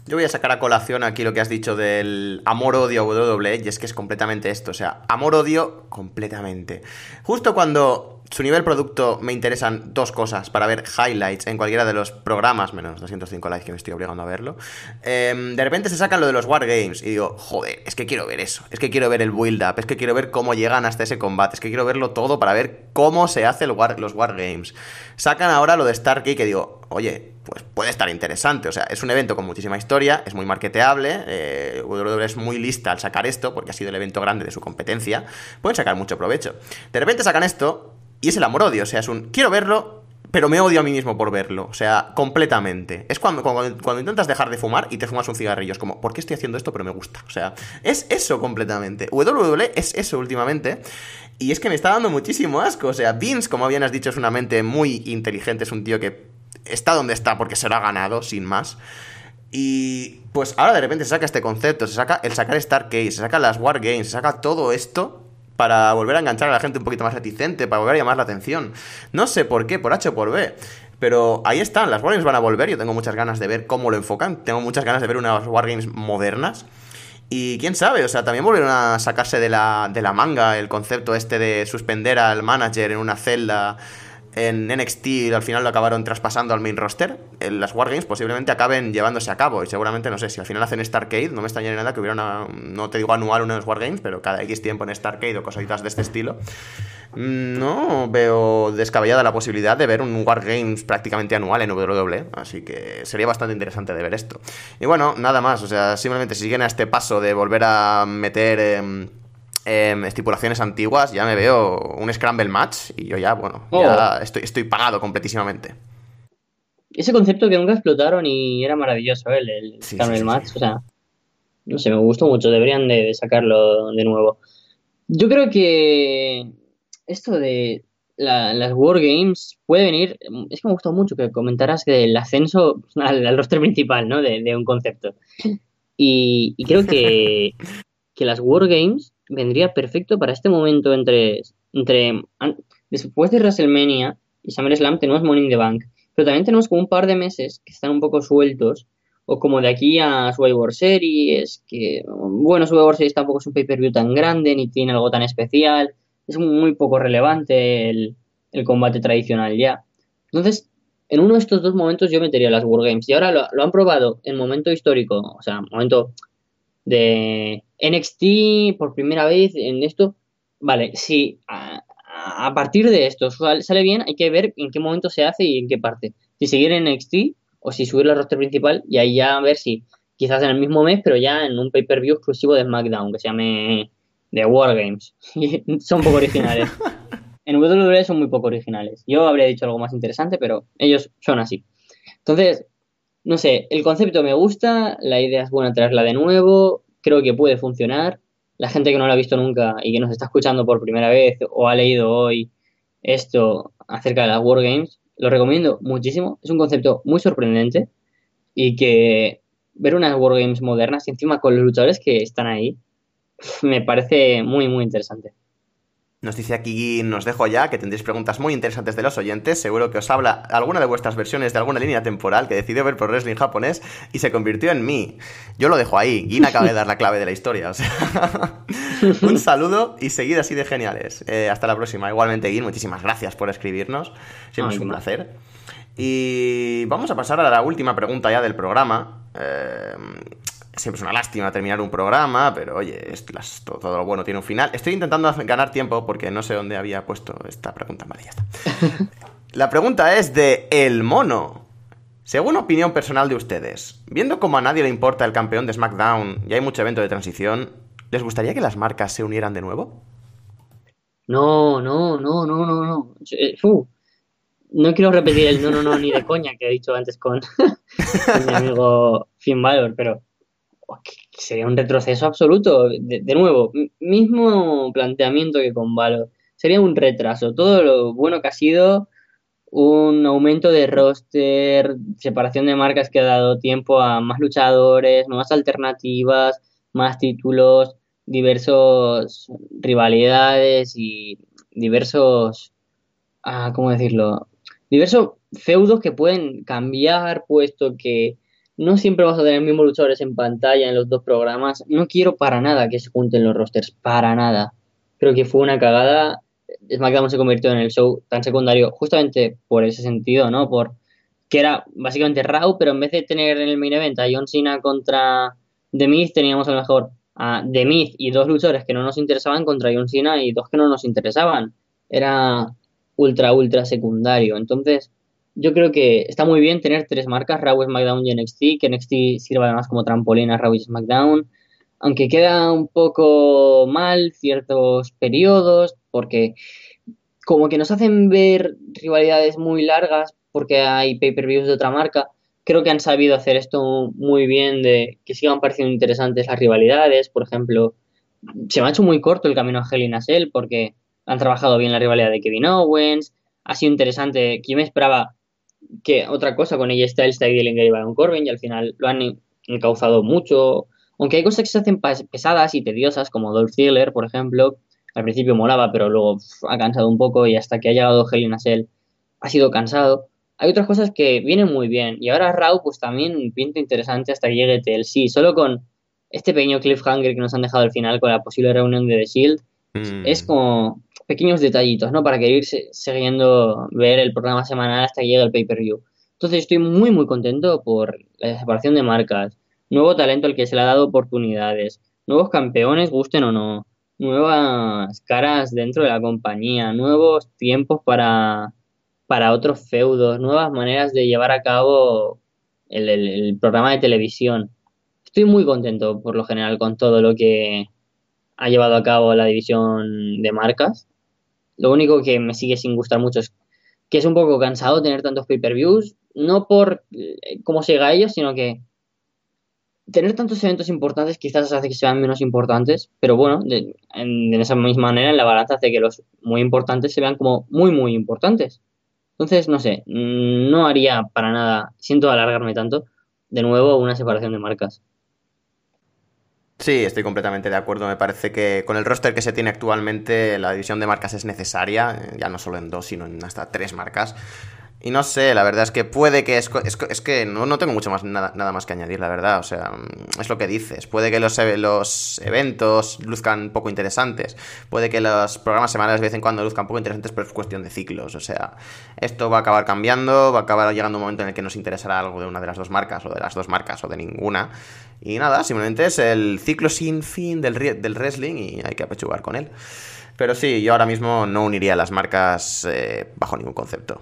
Yo voy a sacar a colación aquí lo que has dicho del amor-odio a WWE, y es que es completamente esto, o sea, amor-odio completamente. Justo cuando su nivel producto me interesan dos cosas para ver highlights en cualquiera de los programas, menos 205 likes que me estoy obligando a verlo, em, de repente se sacan lo de los Wargames y digo, joder, es que quiero ver eso, es que quiero ver el build-up, es que quiero ver cómo llegan hasta ese combate, es que quiero verlo todo para ver cómo se hace los Wargames. Sacan ahora lo de Starkey que digo, oye, pues puede estar interesante. O sea, es un evento con muchísima historia, es muy marketeable, eh, WWE es muy lista al sacar esto, porque ha sido el evento grande de su competencia, pueden sacar mucho provecho. De repente sacan esto y es el amor-odio, o sea, es un quiero verlo, pero me odio a mí mismo por verlo, o sea, completamente. Es cuando, cuando, intentas dejar de fumar y te fumas un cigarrillo, es como, ¿por qué estoy haciendo esto pero me gusta? O sea, es eso completamente. WWE es eso últimamente. Y es que me está dando muchísimo asco. O sea, Vince, como bien has dicho, es una mente muy inteligente, es un tío que está donde está porque se lo ha ganado, sin más. Y pues ahora de repente se saca este concepto, se saca el sacar Starcade, se saca las Wargames, se saca todo esto para volver a enganchar a la gente un poquito más reticente, para volver a llamar la atención. No sé por qué, por H o por B. Pero ahí están, las Wargames van a volver, yo tengo muchas ganas de ver cómo lo enfocan, tengo muchas ganas de ver unas Wargames modernas. Y quién sabe, o sea, también volvieron a sacarse de la, de la manga el concepto este de suspender al manager en una celda en NXT al final lo acabaron traspasando al main roster, en las Wargames posiblemente acaben llevándose a cabo y seguramente, no sé, si al final hacen Starcade, no me extrañaría nada que hubiera una, no te digo anual una de los Wargames, pero cada X tiempo en Starcade o cositas de este estilo. Mm, no veo descabellada la posibilidad de ver un Wargames prácticamente anual en WWE, así que sería bastante interesante de ver esto. Y bueno, nada más, o sea, simplemente si siguen a este paso de volver a meter... Em, Em, estipulaciones antiguas, ya me veo un Scramble Match y yo ya, bueno, ya oh. estoy, estoy pagado completísimamente. ese concepto que nunca explotaron y era maravilloso, ¿eh? el, el Sí, Carmel sí, sí, Match, o sea, no sé, me gustó mucho, deberían de, de sacarlo de nuevo. Yo creo que esto de la- las Wargames puede venir, es que me gustó mucho que comentaras del ascenso al, al roster principal, ¿no? De, de un concepto. Y, y creo que, que las Wargames vendría perfecto para este momento entre, entre después de WrestleMania y SummerSlam tenemos Money the Bank, pero también tenemos como un par de meses que están un poco sueltos, o como de aquí a Survivor Series, que bueno, Survivor Series tampoco es un pay-per-view tan grande ni tiene algo tan especial, es muy poco relevante el, el combate tradicional ya. Entonces, en uno de estos dos momentos yo metería las Wargames. Y ahora lo, lo han probado en momento histórico, o sea, momento de NXT por primera vez en esto. Vale, si a, a partir de esto sal- sale bien, hay que ver en qué momento se hace y en qué parte. Si seguir en NXT o si subir al roster principal y ahí ya a ver si quizás en el mismo mes, pero ya en un pay-per-view exclusivo de SmackDown que se llame The Wargames. Son poco originales. En WWE son muy poco originales. Yo habría dicho algo más interesante, pero ellos son así. Entonces, no sé, el concepto me gusta, la idea es buena traerla de nuevo, creo que puede funcionar. La gente que no la ha visto nunca y que nos está escuchando por primera vez o ha leído hoy esto acerca de las Wargames, lo recomiendo muchísimo. Es un concepto muy sorprendente y que ver unas Wargames modernas y encima con los luchadores que están ahí, me parece muy, muy interesante. Nos dice aquí, nos dejo ya, que tendréis preguntas muy interesantes de los oyentes. Seguro que os habla alguna de vuestras versiones de alguna línea temporal que decidió ver por wrestling japonés y se convirtió en mí. Yo lo dejo ahí. Gin acaba de dar la clave de la historia. O sea, un saludo y seguid así de geniales. Eh, hasta la próxima. Igualmente, Gin, muchísimas gracias por escribirnos. Siempre Ay, es un placer. Y vamos a pasar a la última pregunta ya del programa. Eh, siempre es una lástima terminar un programa, pero oye, es las- todo, todo lo bueno tiene un final. Estoy intentando ganar tiempo porque no sé dónde había puesto esta pregunta. Vale, ya está. La pregunta es de El Mono. Según opinión personal de ustedes, viendo como a nadie le importa el campeón de SmackDown y hay mucho evento de transición, ¿les gustaría que las marcas se unieran de nuevo? No, no, no, no, no, no. Fu. No quiero repetir el no, no, no, ni de coña que he dicho antes con, con mi amigo Finn Balor, pero sería un retroceso absoluto. De, nuevo, mismo planteamiento que con Balor. Sería un retraso. Todo lo bueno que ha sido, un aumento de roster, separación de marcas que ha dado tiempo a más luchadores, nuevas alternativas, más títulos, diversos rivalidades y diversos, ah, ¿cómo decirlo? Diversos feudos que pueden cambiar, puesto que no siempre vas a tener mismos luchadores en pantalla en los dos programas. No quiero para nada que se junten los rosters, para nada. Creo que fue una cagada. SmackDown se convirtió en el show tan secundario justamente por ese sentido, ¿no? Por que era básicamente Raw, pero en vez de tener en el main event a John Cena contra The Miz, teníamos a lo mejor a The Miz y dos luchadores que no nos interesaban contra John Cena y dos que no nos interesaban. Era ultra, ultra secundario. Entonces, yo creo que está muy bien tener tres marcas, Raw, SmackDown y NXT, que NXT sirva además como trampolín a Raw y SmackDown. Aunque queda un poco mal ciertos periodos, porque como que nos hacen ver rivalidades muy largas porque hay pay-per-views de otra marca. Creo que han sabido hacer esto muy bien, de que sigan pareciendo interesantes las rivalidades. Por ejemplo, se me ha hecho muy corto el camino a Hell in a porque han trabajado bien la rivalidad de Kevin Owens. Ha sido interesante, que yo me esperaba que otra cosa con ella Styles, Ty Dillinger y Baron Corbin y al final lo han encauzado mucho. Aunque hay cosas que se hacen pesadas y tediosas, como Dolph Ziggler, por ejemplo. Al principio molaba, pero luego ha cansado un poco y hasta que ha llegado Hell in a Cell ha sido cansado. Hay otras cosas que vienen muy bien. Y ahora Raw, pues también pinta interesante hasta que llegue TLC. Solo con este pequeño cliffhanger que nos han dejado al final con la posible reunión de The Shield, Mm. es como pequeños detallitos, ¿no? Para que ir siguiendo ver el programa semanal hasta que llegue el pay-per-view. Entonces estoy muy, muy contento por la separación de marcas, nuevo talento al que se le ha dado oportunidades, nuevos campeones, gusten o no, nuevas caras dentro de la compañía, nuevos tiempos para, para otros feudos, nuevas maneras de llevar a cabo el- el programa de televisión. Estoy muy contento por lo general con todo lo que ha llevado a cabo la división de marcas. Lo único que me sigue sin gustar mucho es que es un poco cansado tener tantos pay-per-views. no por eh, cómo se llega a ellos, sino que tener tantos eventos importantes quizás hace que sean menos importantes, pero bueno, de, esa misma manera en la balanza hace que los muy importantes se vean como muy, muy importantes. Entonces, no sé, mm, no haría para nada, siento alargarme tanto, de nuevo una separación de marcas. Sí, estoy completamente de acuerdo. Me parece que con el roster que se tiene actualmente, la división de marcas es necesaria, eh, ya no solo en dos, sino en hasta tres marcas. Y no sé, la verdad es que puede que es, que no, tengo mucho más nada, más que añadir, la verdad. O sea, mm, es lo que dices. Puede que los, los eventos luzcan poco interesantes. Puede que los programas semanales de vez en cuando luzcan poco interesantes, pero es cuestión de ciclos. O sea, esto va a acabar cambiando, va a acabar llegando un momento en el que nos interesará algo de una de las dos marcas, o de las dos marcas, o de ninguna. Y nada, simplemente es el ciclo sin fin del, del wrestling y hay que apechugar con él. Pero sí, yo ahora mismo no uniría las marcas eh, bajo ningún concepto.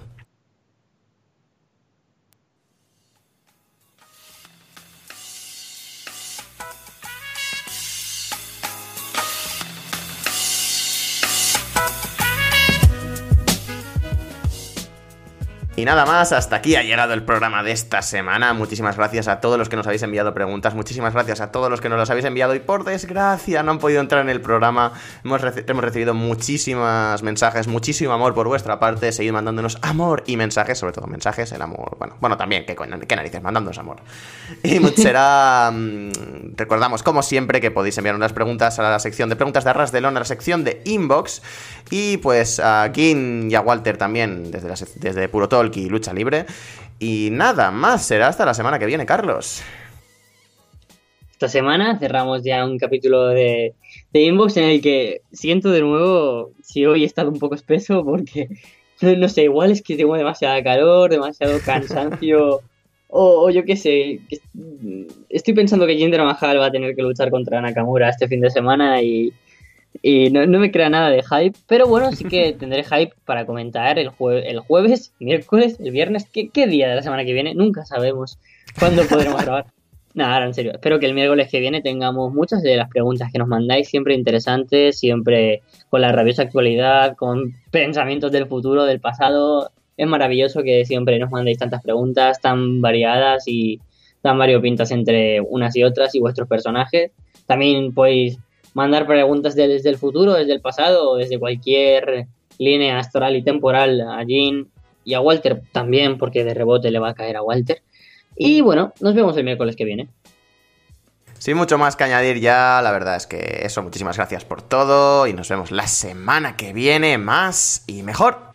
Y nada más, hasta aquí ha llegado el programa de esta semana. Muchísimas gracias a todos los que nos habéis enviado preguntas, muchísimas gracias a todos los que nos los habéis enviado y por desgracia no han podido entrar en el programa. Hemos, recibido muchísimos mensajes, muchísimo amor por vuestra parte. Seguid mandándonos amor y mensajes, sobre todo mensajes, el amor. Bueno, bueno también, qué, qué narices, mandándonos amor. Y será. Mm, recordamos, como siempre, que podéis enviar unas preguntas a la sección de preguntas de Arras de Lona, a la sección de inbox. Y pues a Gin y a Walter también, desde, desde Puro Talk y Lucha Libre. Y nada más, será hasta la semana que viene, Carlos. Esta semana cerramos ya un capítulo de, de Inbox en el que siento de nuevo si hoy he estado un poco espeso porque no, sé, igual es que tengo demasiada calor, demasiado cansancio. O, yo qué sé, estoy pensando que Jinder Mahal va a tener que luchar contra Nakamura este fin de semana y, y no, me crea nada de hype, pero bueno, sí que tendré hype para comentar el, el jueves, miércoles, el viernes, ¿qué, ¿qué, día de la semana que viene, nunca sabemos cuándo podremos grabar. Nada, ahora en serio, espero que el miércoles que viene tengamos muchas de las preguntas que nos mandáis, siempre interesantes, siempre con la rabiosa actualidad, con pensamientos del futuro, del pasado. Es maravilloso que siempre nos mandéis tantas preguntas tan variadas y tan variopintas entre unas y otras y vuestros personajes. También podéis mandar preguntas desde el futuro, desde el pasado desde cualquier línea astral y temporal a Jean y a Walter también, porque de rebote le va a caer a Walter. Y bueno, nos vemos el miércoles que viene. Sin mucho más que añadir ya, la verdad es que eso, muchísimas gracias por todo y nos vemos la semana que viene más y mejor.